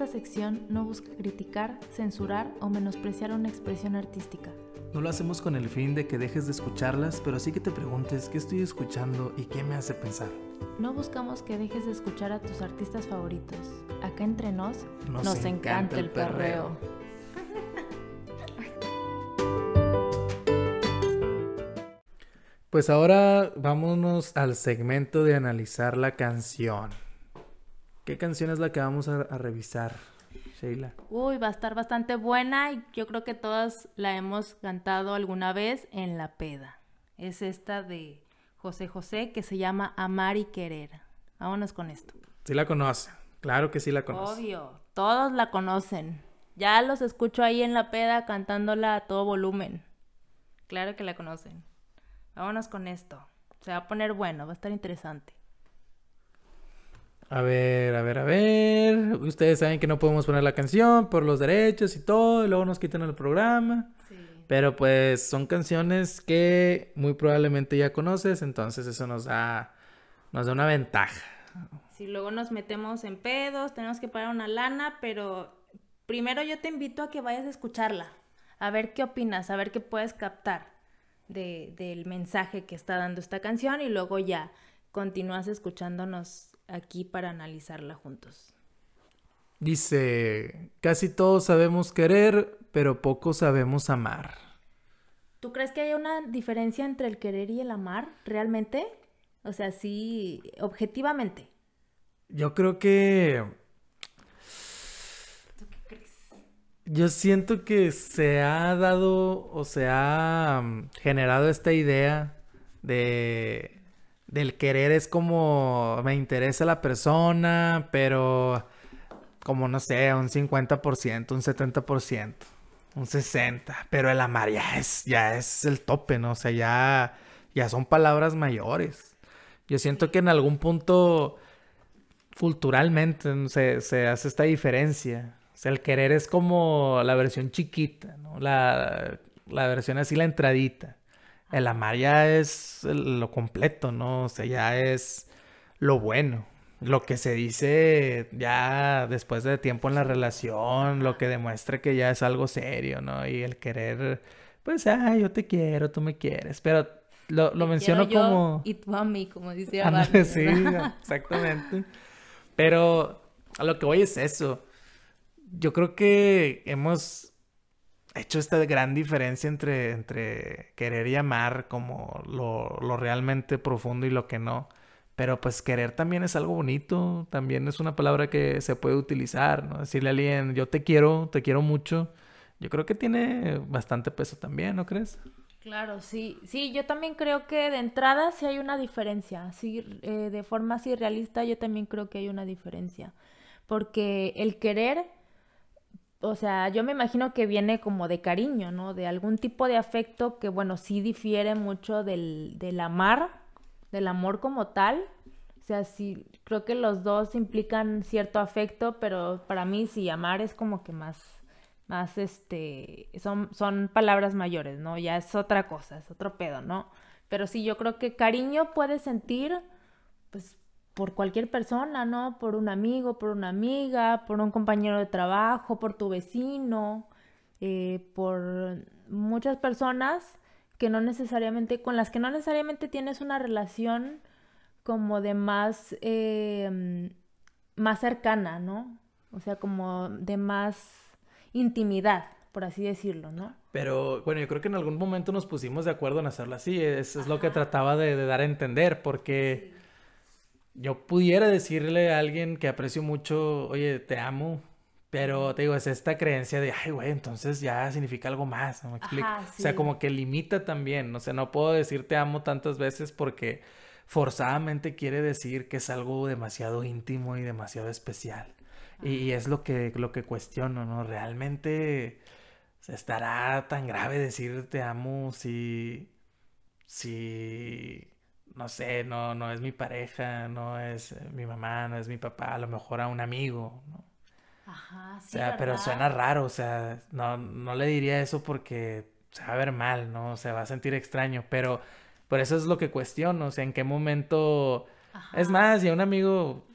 Speaker 1: Esta sección no busca criticar, censurar o menospreciar una expresión artística.
Speaker 2: No lo hacemos con el fin de que dejes de escucharlas, pero sí que te preguntes qué estoy escuchando y qué me hace pensar.
Speaker 1: No buscamos que dejes de escuchar a tus artistas favoritos. Acá entre nos nos, encanta, el perreo.
Speaker 2: Pues ahora vámonos al segmento de analizar la canción. ¿Qué canción es la que vamos a, revisar, Sheila?
Speaker 1: Uy, va a estar bastante buena y yo creo que todas la hemos cantado alguna vez en la peda. Es esta de José José que se llama Amar y Querer. Vámonos con esto.
Speaker 2: Sí la conocen, claro que sí la conocen.
Speaker 1: Obvio, todos la conocen. Ya los escucho ahí en la peda cantándola a todo volumen. Claro que la conocen. Vámonos con esto. Se va a poner bueno, va a estar interesante.
Speaker 2: A ver, a ver, a ver. Ustedes saben que no podemos poner la canción por los derechos y todo, y luego nos quitan el programa. Sí. Pero pues son canciones que muy probablemente ya conoces, entonces eso nos da nos da una ventaja.
Speaker 1: Si luego nos metemos en pedos, tenemos que pagar una lana, pero primero yo te invito a que vayas a escucharla, a ver qué opinas, a ver qué puedes captar de, del mensaje que está dando esta canción y luego ya continúas escuchándonos aquí para analizarla juntos.
Speaker 2: Dice, casi todos sabemos querer, pero poco sabemos amar.
Speaker 1: ¿Tú crees que hay una diferencia entre el querer y el amar realmente? O sea, sí, objetivamente.
Speaker 2: Yo creo que...
Speaker 1: ¿Tú qué crees?
Speaker 2: Yo siento que se ha dado o se ha mm, generado esta idea de del querer es como me interesa la persona, pero como no sé, un 50%, un 70%, un 60%, pero el amar ya es ya es el tope, ¿no? O sea, ya ya son palabras mayores. Yo siento que en algún punto culturalmente se, se hace esta diferencia. O sea, el querer es como la versión chiquita, ¿no? La, la versión así, la entradita. El amar ya es lo completo, ¿no? O sea, ya es lo bueno. Lo que se dice ya después de tiempo en la relación, lo que demuestra que ya es algo serio, ¿no? Y el querer, pues, ah, yo te quiero, tú me quieres. Pero lo, lo menciono como...
Speaker 1: Y tú a mí, como dice <laughs>
Speaker 2: Ándale, sí, exactamente. Pero a lo que voy es eso. Yo creo que hemos hecho esta gran diferencia entre, entre querer y amar como lo, lo realmente profundo y lo que no. Pero pues querer también es algo bonito, también es una palabra que se puede utilizar, ¿no? Decirle a alguien, yo te quiero, te quiero mucho, yo creo que tiene bastante peso también, ¿no crees?
Speaker 1: Claro, sí, sí, yo también creo que de entrada sí hay una diferencia, sí, eh, de forma así realista yo también creo que hay una diferencia, porque el querer o sea, yo me imagino que viene como de cariño, ¿no? De algún tipo de afecto que, bueno, sí difiere mucho del, del amar, del amor como tal. O sea, sí, creo que los dos implican cierto afecto, pero para mí sí, amar es como que más, más, este, son, son palabras mayores, ¿no? Ya es otra cosa, es otro pedo, ¿no? Pero sí, yo creo que cariño puedes sentir, pues, por cualquier persona, ¿no? Por un amigo, por una amiga, por un compañero de trabajo, por tu vecino, eh, por muchas personas que no necesariamente, con las que no necesariamente tienes una relación como de más, eh, más cercana, ¿no? O sea, como de más intimidad, por así decirlo, ¿no?
Speaker 2: Pero bueno, yo creo que en algún momento nos pusimos de acuerdo en hacerlo así, eso es lo que trataba de, de, dar a entender, porque yo pudiera decirle a alguien que aprecio mucho, oye, te amo, pero te digo, es esta creencia de, ay, güey, entonces ya significa algo más, ¿no me explico? O sea, como que limita también, o sea, no puedo decir te amo tantas veces porque forzadamente quiere decir que es algo demasiado íntimo y demasiado especial. Y, es lo que, lo que cuestiono, ¿no? Realmente estará tan grave decir te amo si, si no sé, no, no es mi pareja, no es eh, mi mamá, no es mi papá, a lo mejor a un amigo, ¿no?
Speaker 1: Ajá, sí.
Speaker 2: O sea, pero suena raro, o sea, no, no le diría eso porque se va a ver mal, ¿no? Se va a sentir extraño, pero por eso es lo que cuestiono, o sea, en qué momento... Es más, y a un amigo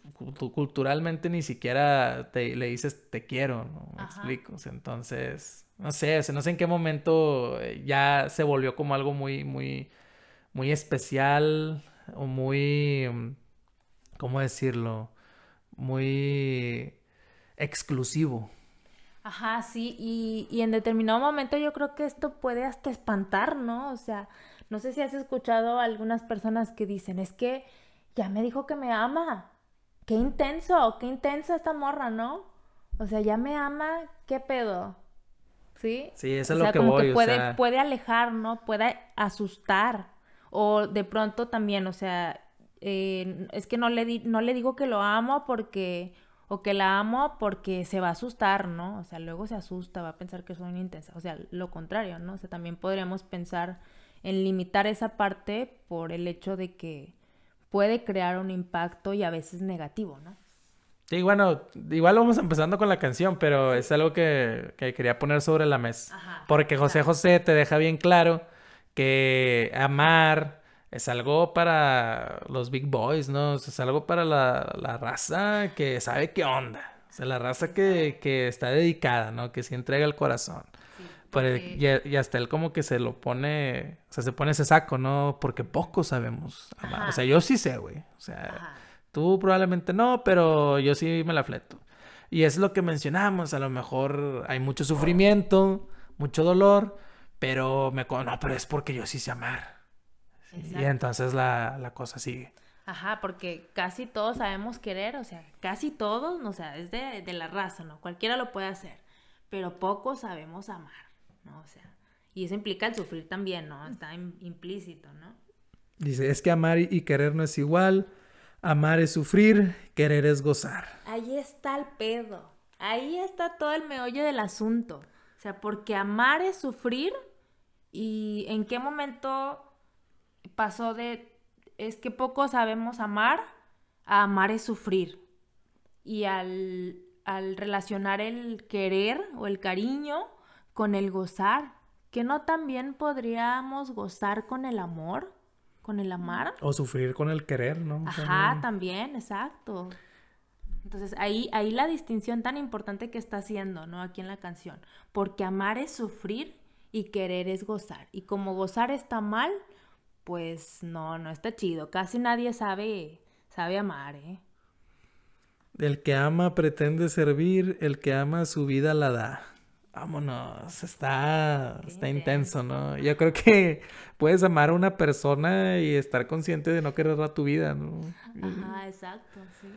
Speaker 2: culturalmente ni siquiera te, le dices te quiero, ¿no? Me explico, o sea, entonces, no sé, o sea, no sé en qué momento eh, ya se volvió como algo muy, muy muy especial o muy, mm, ¿cómo decirlo? Muy exclusivo.
Speaker 1: Ajá, sí, y, y en determinado momento yo creo que esto puede hasta espantar, ¿no? O sea, no sé si has escuchado a algunas personas que dicen, es que ya me dijo que me ama. Qué intenso, qué intensa esta morra, ¿no? O sea, ya me ama, ¿qué pedo? ¿Sí?
Speaker 2: Sí, eso es lo que voy,
Speaker 1: puede, puede alejar, ¿no? Puede asustar. O de pronto también, o sea, eh, es que no le, di no le digo que lo amo porque, o que la amo porque se va a asustar, ¿no? O sea, luego se asusta, va a pensar que soy intensa. O sea, lo contrario, ¿no? O sea, también podríamos pensar en limitar esa parte por el hecho de que puede crear un impacto y a veces negativo, ¿no?
Speaker 2: Sí, bueno, igual vamos empezando con la canción, pero es algo que, que quería poner sobre la mesa. porque José José te deja bien claro que amar es algo para los big boys, ¿no? es algo para la, raza que sabe qué onda. O sea, la raza que, que está dedicada, ¿no? Que se entrega el corazón. y, hasta él como que se lo pone, o sea, se pone ese saco, ¿no? Porque poco sabemos amar. O sea, yo sí sé, güey. O sea, tú probablemente no, pero yo sí me la fleto. Y es lo que mencionamos, a lo mejor hay mucho sufrimiento, mucho dolor, pero me... No, pero es porque yo sí sé amar. Y entonces la, la, cosa sigue.
Speaker 1: Ajá, porque casi todos sabemos querer, o sea, casi todos, o sea, es de, de la raza, ¿no? Cualquiera lo puede hacer, pero pocos sabemos amar, ¿no? O sea, y eso implica el sufrir también, ¿no? Está implícito, ¿no?
Speaker 2: Dice, es que amar y querer no es igual, amar es sufrir, querer es gozar.
Speaker 1: Ahí está el pedo, ahí está todo el meollo del asunto, sea, porque amar es sufrir y en qué momento pasó de es que poco sabemos amar a amar es sufrir. Y al, al relacionar el querer o el cariño con el gozar, que no también podríamos gozar con el amor, con el amar.
Speaker 2: O sufrir con el querer, ¿no?
Speaker 1: Ajá, también, exacto. Entonces ahí, ahí la distinción tan importante que está haciendo, ¿no? Aquí en la canción. Porque amar es sufrir y querer es gozar. Y como gozar está mal, pues no, no está chido. Casi nadie sabe, sabe amar, ¿eh?
Speaker 2: El que ama pretende servir, el que ama su vida la da. Vámonos, está, está intenso, ¿no? Yo creo que puedes amar a una persona y estar consciente de no querer a tu vida, ¿no?
Speaker 1: Ajá, exacto, sí.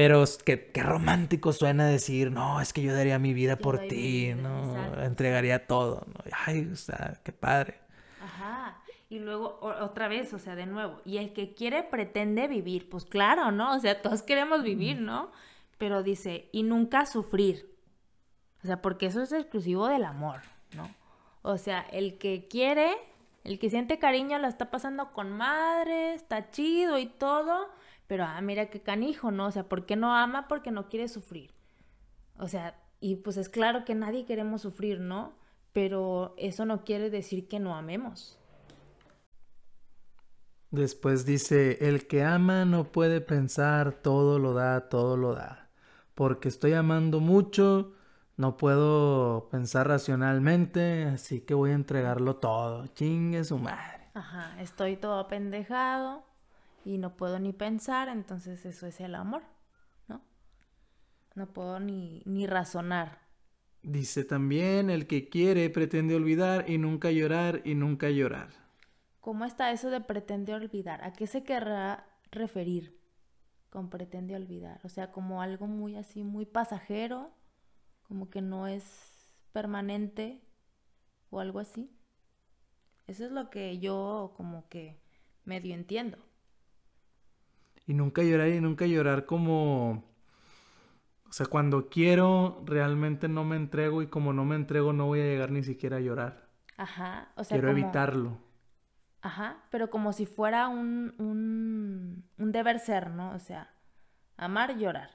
Speaker 2: Pero qué, qué romántico suena decir, no, es que yo daría mi vida por ti, ¿no? Entregaría todo, ¿no? Ay, o sea, qué padre.
Speaker 1: Ajá. Y luego otra vez, o sea, de nuevo, y el que quiere pretende vivir, pues claro, ¿no? O sea, todos queremos vivir, ¿no? Pero dice, y nunca sufrir. O sea, porque eso es exclusivo del amor, ¿no? O sea, el que quiere, el que siente cariño la está pasando con madre, está chido y todo, pero ah, mira qué canijo, ¿no? O sea, ¿por qué no ama? Porque no quiere sufrir. O sea, y pues es claro que nadie queremos sufrir, ¿no? Pero eso no quiere decir que no amemos.
Speaker 2: Después dice, el que ama no puede pensar, todo lo da, todo lo da. Porque estoy amando mucho, no puedo pensar racionalmente, así que voy a entregarlo todo. Chingue su madre.
Speaker 1: Ajá, estoy todo apendejado y no puedo ni pensar, entonces eso es el amor, ¿no? No puedo ni, ni razonar.
Speaker 2: Dice también, el que quiere pretende olvidar y nunca llorar y nunca llorar.
Speaker 1: ¿Cómo está eso de pretende olvidar? ¿A qué se querrá referir con pretende olvidar? O sea, como algo muy así, muy pasajero, como que no es permanente o algo así. Eso es lo que yo como que medio entiendo.
Speaker 2: Y nunca llorar y nunca llorar como... O sea, cuando quiero, realmente no me entrego y como no me entrego no voy a llegar ni siquiera a llorar.
Speaker 1: Ajá, o sea,
Speaker 2: quiero evitarlo
Speaker 1: Ajá, pero como si fuera un, un, un deber ser, ¿no? O sea, amar, llorar.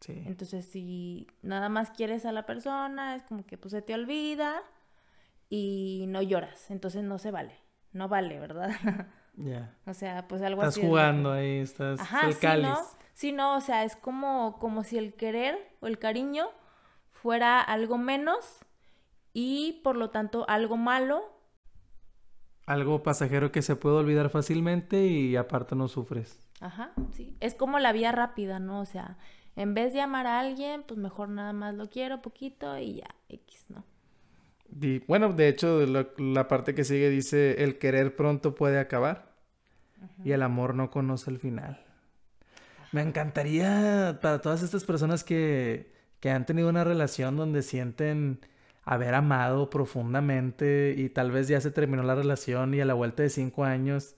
Speaker 1: Sí. Entonces, si nada más quieres a la persona, es como que pues se te olvida y no lloras. Entonces no se vale. No vale, ¿verdad? <laughs> Ya. O sea, pues algo
Speaker 2: estás así. Estás jugando ahí, estás Ajá, el cáliz.
Speaker 1: ¿no? sí, no, o sea, es como, como si el querer o el cariño fuera algo menos y por lo tanto algo malo
Speaker 2: algo pasajero que se puede olvidar fácilmente y aparte no sufres.
Speaker 1: Ajá, sí. Es como la vía rápida, ¿no? O sea, en vez de amar a alguien, pues mejor nada más lo quiero poquito y ya, X, ¿no?
Speaker 2: Y, bueno, de hecho, la parte que sigue dice, el querer pronto puede acabar y el amor no conoce el final. Me encantaría para todas estas personas que, que han tenido una relación donde sienten haber amado profundamente y tal vez ya se terminó la relación y a la vuelta de cinco años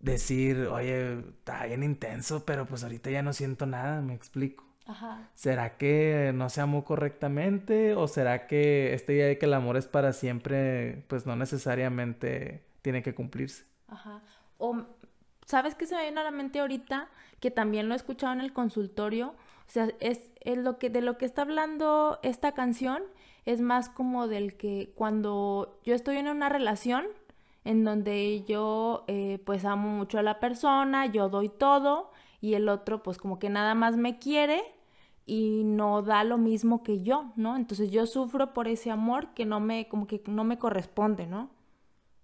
Speaker 2: decir, oye, está bien intenso, pero pues ahorita ya no siento nada, me explico. Ajá. ¿Será que no se amó correctamente o será que esta idea de que el amor es para siempre, pues no necesariamente tiene que cumplirse?
Speaker 1: Ajá. O, ¿sabes qué se me viene a la mente ahorita? Que también lo he escuchado en el consultorio. O sea, es, es lo que, de lo que está hablando esta canción es más como del que cuando yo estoy en una relación, en donde yo eh, pues amo mucho a la persona, yo doy todo y el otro pues como que nada más me quiere y no da lo mismo que yo, ¿no? Entonces yo sufro por ese amor que no me, como que no me corresponde, ¿no?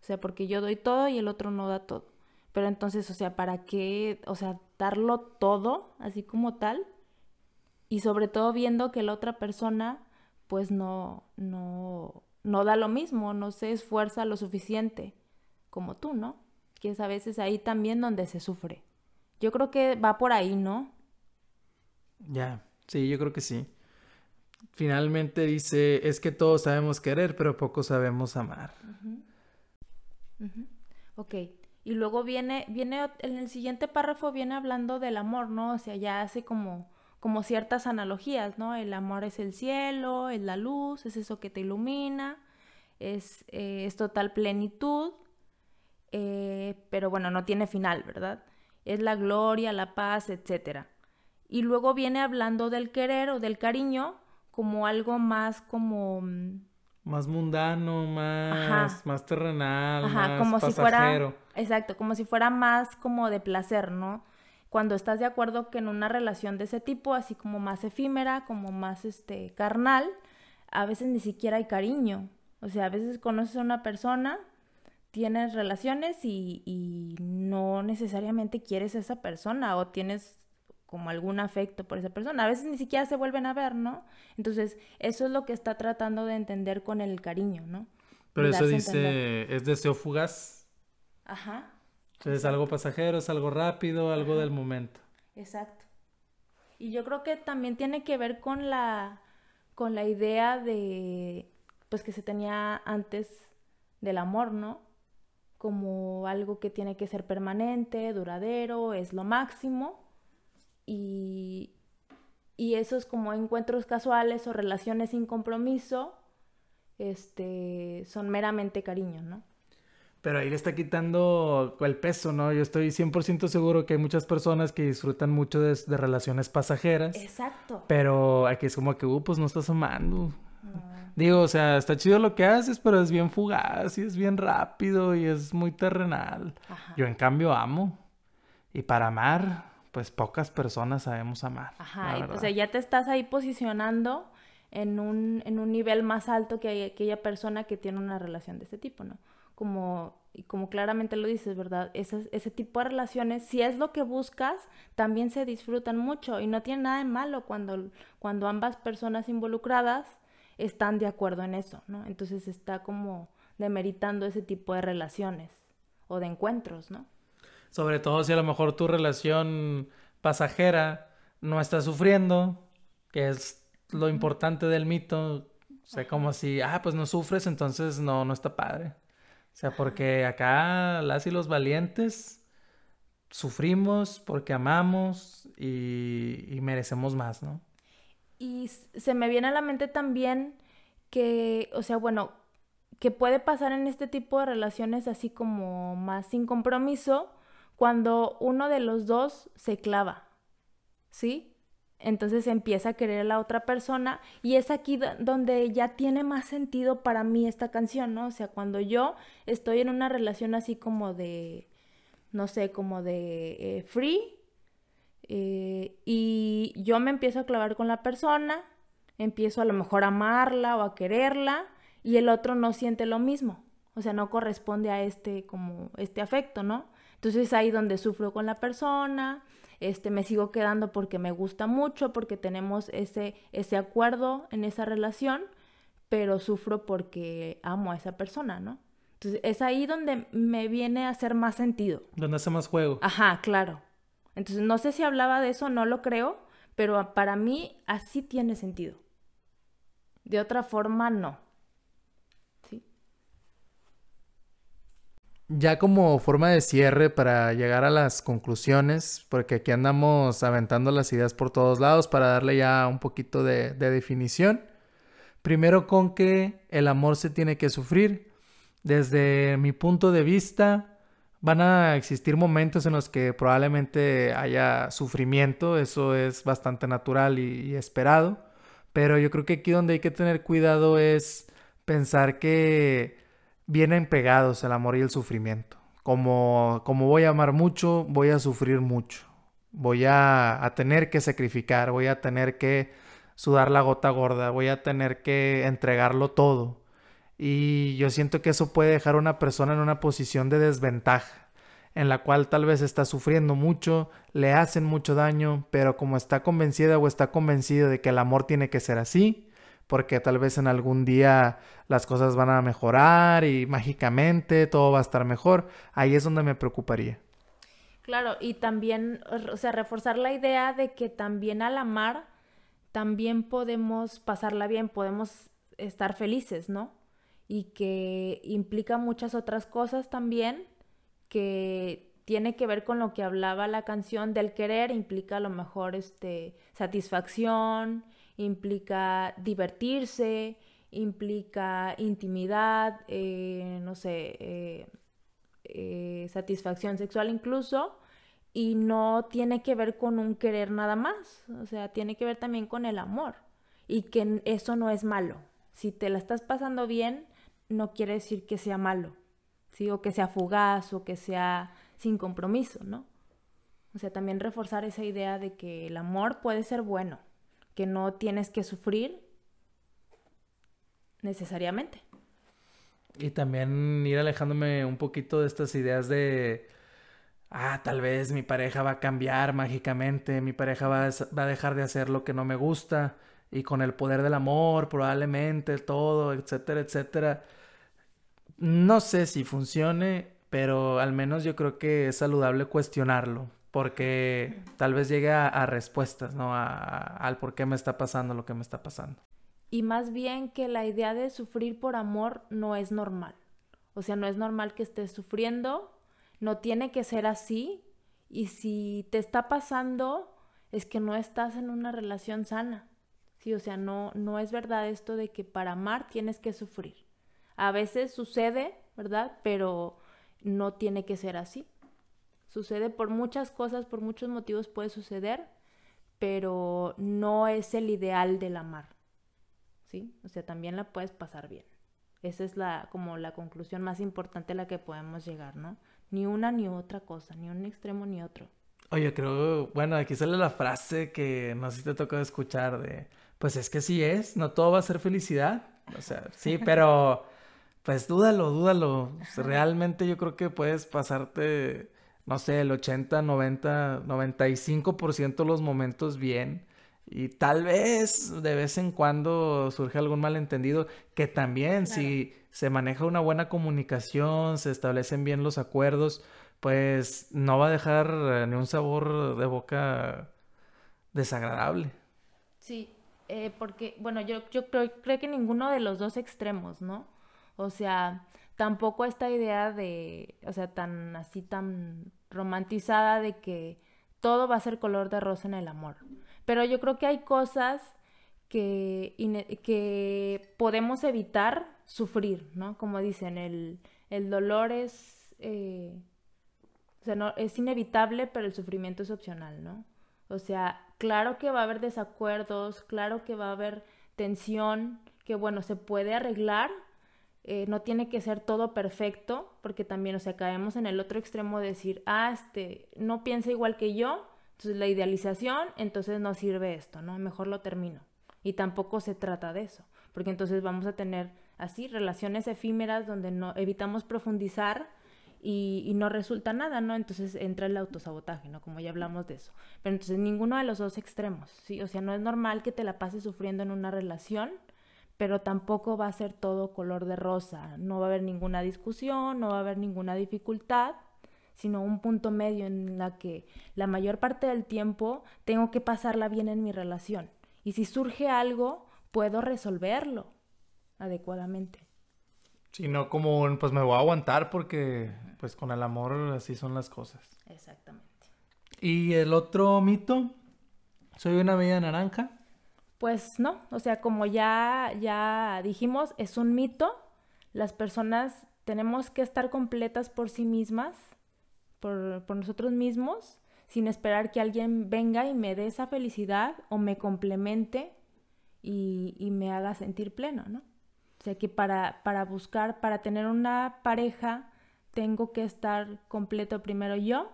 Speaker 1: O sea, porque yo doy todo y el otro no da todo. Pero entonces, o sea, ¿para qué? O sea, darlo todo, así como tal. Y sobre todo viendo que la otra persona, pues no, no, no da lo mismo, no se esfuerza lo suficiente como tú, ¿no? Que es a veces ahí también donde se sufre. Yo creo que va por ahí, ¿no?
Speaker 2: Ya. Sí, yo creo que sí. Finalmente dice, es que todos sabemos querer, pero poco sabemos amar.
Speaker 1: Ok, y luego viene, viene, en el siguiente párrafo viene hablando del amor, ¿no? O sea, ya hace como, como ciertas analogías, ¿no? El amor es el cielo, es la luz, es eso que te ilumina, es, eh, es total plenitud, eh, pero bueno, no tiene final, ¿verdad? Es la gloria, la paz, etcétera y luego viene hablando del querer o del cariño como algo más como mm,
Speaker 2: más mundano, más, más terrenal,
Speaker 1: Ajá, como si fuera exacto, como si fuera más como de placer, ¿no? Cuando estás de acuerdo que en una relación de ese tipo, así como más efímera, como más este carnal, a veces ni siquiera hay cariño. O sea, a veces conoces a una persona, tienes relaciones y, y no necesariamente quieres a esa persona o tienes como algún afecto por esa persona. A veces ni siquiera se vuelven a ver, ¿no? Entonces, eso es lo que está tratando de entender con el cariño, ¿no?
Speaker 2: Pero eso dice, es deseo fugaz.
Speaker 1: Ajá.
Speaker 2: es algo pasajero, es algo rápido, algo del momento.
Speaker 1: Exacto. Y yo creo que también tiene que ver con la, con la idea de, pues que se tenía antes del amor, ¿no? Como algo que tiene que ser permanente, duradero, es lo máximo y, y esos como encuentros casuales o relaciones sin compromiso este, son meramente cariño, ¿no?
Speaker 2: Pero ahí le está quitando el peso, ¿no? Yo estoy 100% seguro que hay muchas personas que disfrutan mucho de, relaciones pasajeras.
Speaker 1: Exacto.
Speaker 2: Pero aquí es como que, uh, pues no estás amando. Digo, o sea, está chido lo que haces, pero es bien fugaz y es bien rápido y es muy terrenal. Yo en cambio amo. Y para amar, pues pocas personas sabemos amar.
Speaker 1: Ajá, o sea, ya te estás ahí posicionando en un, en un nivel más alto que aquella persona que tiene una relación de ese tipo, ¿no? Como, y como claramente lo dices, ¿verdad? Ese, ese tipo de relaciones, si es lo que buscas, también se disfrutan mucho y no tiene nada de malo cuando, cuando ambas personas involucradas están de acuerdo en eso, ¿no? Entonces está como demeritando ese tipo de relaciones o de encuentros, ¿no?
Speaker 2: Sobre todo si a lo mejor tu relación pasajera no está sufriendo, que es lo importante del mito. O sea, como si, ah, pues no sufres, entonces no, no está padre. O sea, porque acá las y los valientes sufrimos porque amamos y, y merecemos más, ¿no?
Speaker 1: Y se me viene a la mente también que, o sea, bueno, que puede pasar en este tipo de relaciones así como más sin compromiso, cuando uno de los dos se clava, ¿sí? Entonces empieza a querer a la otra persona y es aquí donde ya tiene más sentido para mí esta canción, ¿no? O sea, cuando yo estoy en una relación así como de, no sé, como de eh, free eh, y yo me empiezo a clavar con la persona, empiezo a lo mejor a amarla o a quererla y el otro no siente lo mismo, o sea, no corresponde a este como este afecto, ¿no? Entonces ahí donde sufro con la persona, este, me sigo quedando porque me gusta mucho, porque tenemos ese, ese acuerdo en esa relación, pero sufro porque amo a esa persona, ¿no? Entonces es ahí donde me viene a hacer más sentido.
Speaker 2: Donde hace más juego.
Speaker 1: Ajá, claro. Entonces no sé si hablaba de eso, no lo creo, pero para mí así tiene sentido. De otra forma, no.
Speaker 2: Ya como forma de cierre para llegar a las conclusiones, porque aquí andamos aventando las ideas por todos lados para darle ya un poquito de, definición. Primero con que el amor se tiene que sufrir. Desde mi punto de vista, van a existir momentos en los que probablemente haya sufrimiento, eso es bastante natural y esperado, pero yo creo que aquí donde hay que tener cuidado es pensar que vienen pegados el amor y el sufrimiento. Como, como voy a amar mucho, voy a sufrir mucho. Voy a, a tener que sacrificar, voy a tener que sudar la gota gorda, voy a tener que entregarlo todo. Y yo siento que eso puede dejar a una persona en una posición de desventaja, en la cual tal vez está sufriendo mucho, le hacen mucho daño, pero como está convencida o está convencido de que el amor tiene que ser así, porque tal vez en algún día las cosas van a mejorar y mágicamente todo va a estar mejor, ahí es donde me preocuparía.
Speaker 1: Claro, y también, o sea, reforzar la idea de que también al amar, también podemos pasarla bien, podemos estar felices, ¿no? Y que implica muchas otras cosas también, que tiene que ver con lo que hablaba la canción del querer, implica a lo mejor este, satisfacción, implica divertirse, implica intimidad, eh, no sé, eh, eh, satisfacción sexual incluso, y no tiene que ver con un querer nada más, o sea, tiene que ver también con el amor, y que eso no es malo. Si te la estás pasando bien, no quiere decir que sea malo, ¿sí? O que sea fugaz o que sea sin compromiso, ¿no? O sea, también reforzar esa idea de que el amor puede ser bueno, que no tienes que sufrir necesariamente.
Speaker 2: Y también ir alejándome un poquito de estas ideas de, ah, tal vez mi pareja va a cambiar mágicamente, mi pareja va a, va a dejar de hacer lo que no me gusta y con el poder del amor probablemente todo, etcétera, etcétera. No sé si funcione, pero al menos yo creo que es saludable cuestionarlo, porque tal vez llegue a, respuestas, ¿no? al por qué me está pasando lo que me está pasando.
Speaker 1: Y más bien que la idea de sufrir por amor no es normal. O sea, no es normal que estés sufriendo, no tiene que ser así. Y si te está pasando, es que no estás en una relación sana. Sí, o sea, no, no es verdad esto de que para amar tienes que sufrir. A veces sucede, ¿verdad? Pero no tiene que ser así. Sucede por muchas cosas, por muchos motivos puede suceder, pero no es el ideal del amar. ¿Sí? O sea, también la puedes pasar bien. Esa es la como la conclusión más importante a la que podemos llegar, ¿no? Ni una ni otra cosa, ni un extremo ni otro.
Speaker 2: Oye, creo, bueno, aquí sale la frase que no sé si te tocó escuchar de, pues es que sí es, no todo va a ser felicidad. O sea, sí, <laughs> pero pues dúdalo, dúdalo. realmente yo creo que puedes pasarte no sé, el 80, 90, 95% de los momentos bien. Y tal vez de vez en cuando surge algún malentendido, que también si se maneja una buena comunicación, se establecen bien los acuerdos, pues no va a dejar eh, ni un sabor de boca desagradable.
Speaker 1: Sí, eh, porque, bueno, yo, yo creo, creo que ninguno de los dos extremos, ¿no? O sea, tampoco esta idea de, o sea, tan así, tan romantizada de que todo va a ser color de rosa en el amor. Pero yo creo que hay cosas que, que podemos evitar sufrir, ¿no? Como dicen, el, el dolor es, eh, o sea, no, es inevitable, pero el sufrimiento es opcional, ¿no? O sea, claro que va a haber desacuerdos, claro que va a haber tensión, que bueno, se puede arreglar, eh, no tiene que ser todo perfecto, porque también, o sea, caemos en el otro extremo de decir, ah, este, no piensa igual que yo, entonces la idealización, entonces no sirve esto, ¿no? Mejor lo termino. Y tampoco se trata de eso, porque entonces vamos a tener así relaciones efímeras donde no evitamos profundizar y, no resulta nada, ¿no? Entonces entra el autosabotaje, ¿no? Como ya hablamos de eso. Pero entonces ninguno de los dos extremos, ¿sí? O sea, no es normal que te la pases sufriendo en una relación pero tampoco va a ser todo color de rosa, no va a haber ninguna discusión, no va a haber ninguna dificultad, sino un punto medio en la que la mayor parte del tiempo tengo que pasarla bien en mi relación. Y si surge algo, puedo resolverlo adecuadamente.
Speaker 2: Si no como un, pues me voy a aguantar porque pues con el amor así son las cosas.
Speaker 1: Exactamente.
Speaker 2: ¿Y el otro mito? ¿Soy una media naranja?
Speaker 1: Pues no, o sea, como ya, ya dijimos, es un mito. Las personas tenemos que estar completas por sí mismas, por, nosotros mismos, sin esperar que alguien venga y me dé esa felicidad o me complemente y, y me haga sentir pleno, ¿no? O sea que para, para buscar, para tener una pareja, tengo que estar completo primero yo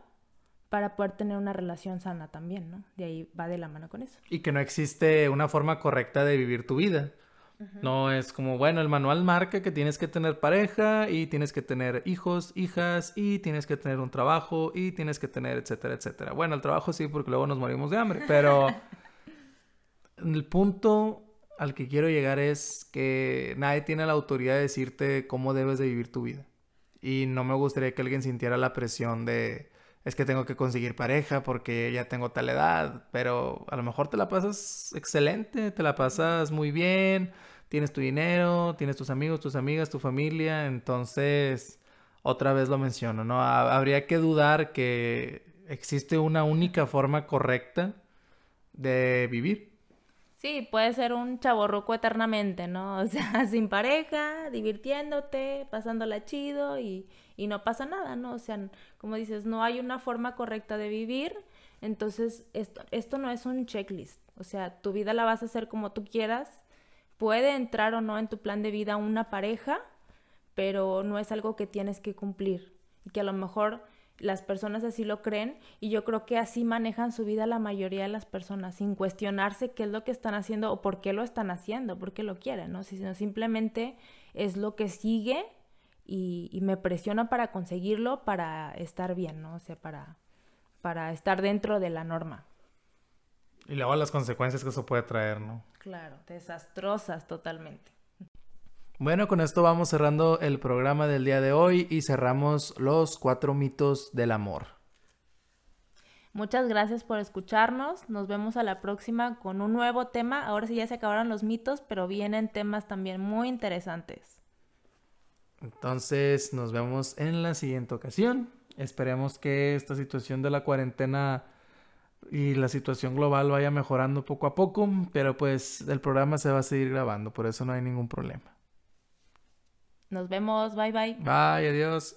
Speaker 1: para poder tener una relación sana también, ¿no? De ahí va de la mano con eso.
Speaker 2: Y que no existe una forma correcta de vivir tu vida. No es como, bueno, el manual marca que tienes que tener pareja y tienes que tener hijos, hijas y tienes que tener un trabajo y tienes que tener, etcétera, etcétera. Bueno, el trabajo sí, porque luego nos morimos de hambre, pero <laughs> el punto al que quiero llegar es que nadie tiene la autoridad de decirte cómo debes de vivir tu vida. Y no me gustaría que alguien sintiera la presión de, es que tengo que conseguir pareja porque ya tengo tal edad, pero a lo mejor te la pasas excelente, te la pasas muy bien, tienes tu dinero, tienes tus amigos, tus amigas, tu familia, entonces otra vez lo menciono, ¿no? Habría que dudar que existe una única forma correcta de vivir.
Speaker 1: Sí, puede ser un chaborruco eternamente, ¿no? <laughs> O sea, sin pareja, divirtiéndote, pasándola chido y, y no pasa nada, ¿no? O sea, como dices, no hay una forma correcta de vivir, entonces esto, esto no es un checklist, o sea, tu vida la vas a hacer como tú quieras, puede entrar o no en tu plan de vida una pareja, pero no es algo que tienes que cumplir y que a lo mejor las personas así lo creen y yo creo que así manejan su vida la mayoría de las personas, sin cuestionarse qué es lo que están haciendo o por qué lo están haciendo, por qué lo quieren, ¿no? Sino simplemente es lo que sigue y, me presiona para conseguirlo, para estar bien, ¿no? O sea, para, para estar dentro de la norma.
Speaker 2: Y luego las consecuencias que eso puede traer, ¿no?
Speaker 1: Claro, desastrosas totalmente.
Speaker 2: Bueno, con esto vamos cerrando el programa del día de hoy y cerramos los cuatro mitos del amor.
Speaker 1: Muchas gracias por escucharnos. Nos vemos a la próxima con un nuevo tema. Ahora sí ya se acabaron los mitos, pero vienen temas también muy interesantes.
Speaker 2: Entonces nos vemos en la siguiente ocasión. Esperemos que esta situación de la cuarentena y la situación global vaya mejorando poco a poco, pero pues el programa se va a seguir grabando, por eso no hay ningún problema.
Speaker 1: Nos vemos, bye bye.
Speaker 2: Bye, adiós.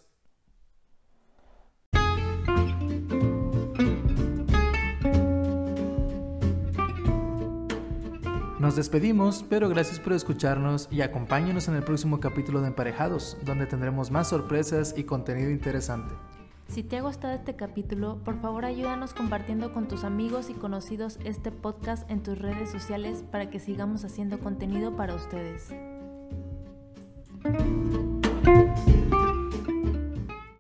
Speaker 2: Nos despedimos, pero gracias por escucharnos y acompáñenos en el próximo capítulo de Emparejados, donde tendremos más sorpresas y contenido interesante.
Speaker 1: Si te ha gustado este capítulo, por favor ayúdanos compartiendo con tus amigos y conocidos este podcast en tus redes sociales para que sigamos haciendo contenido para ustedes. Thank you.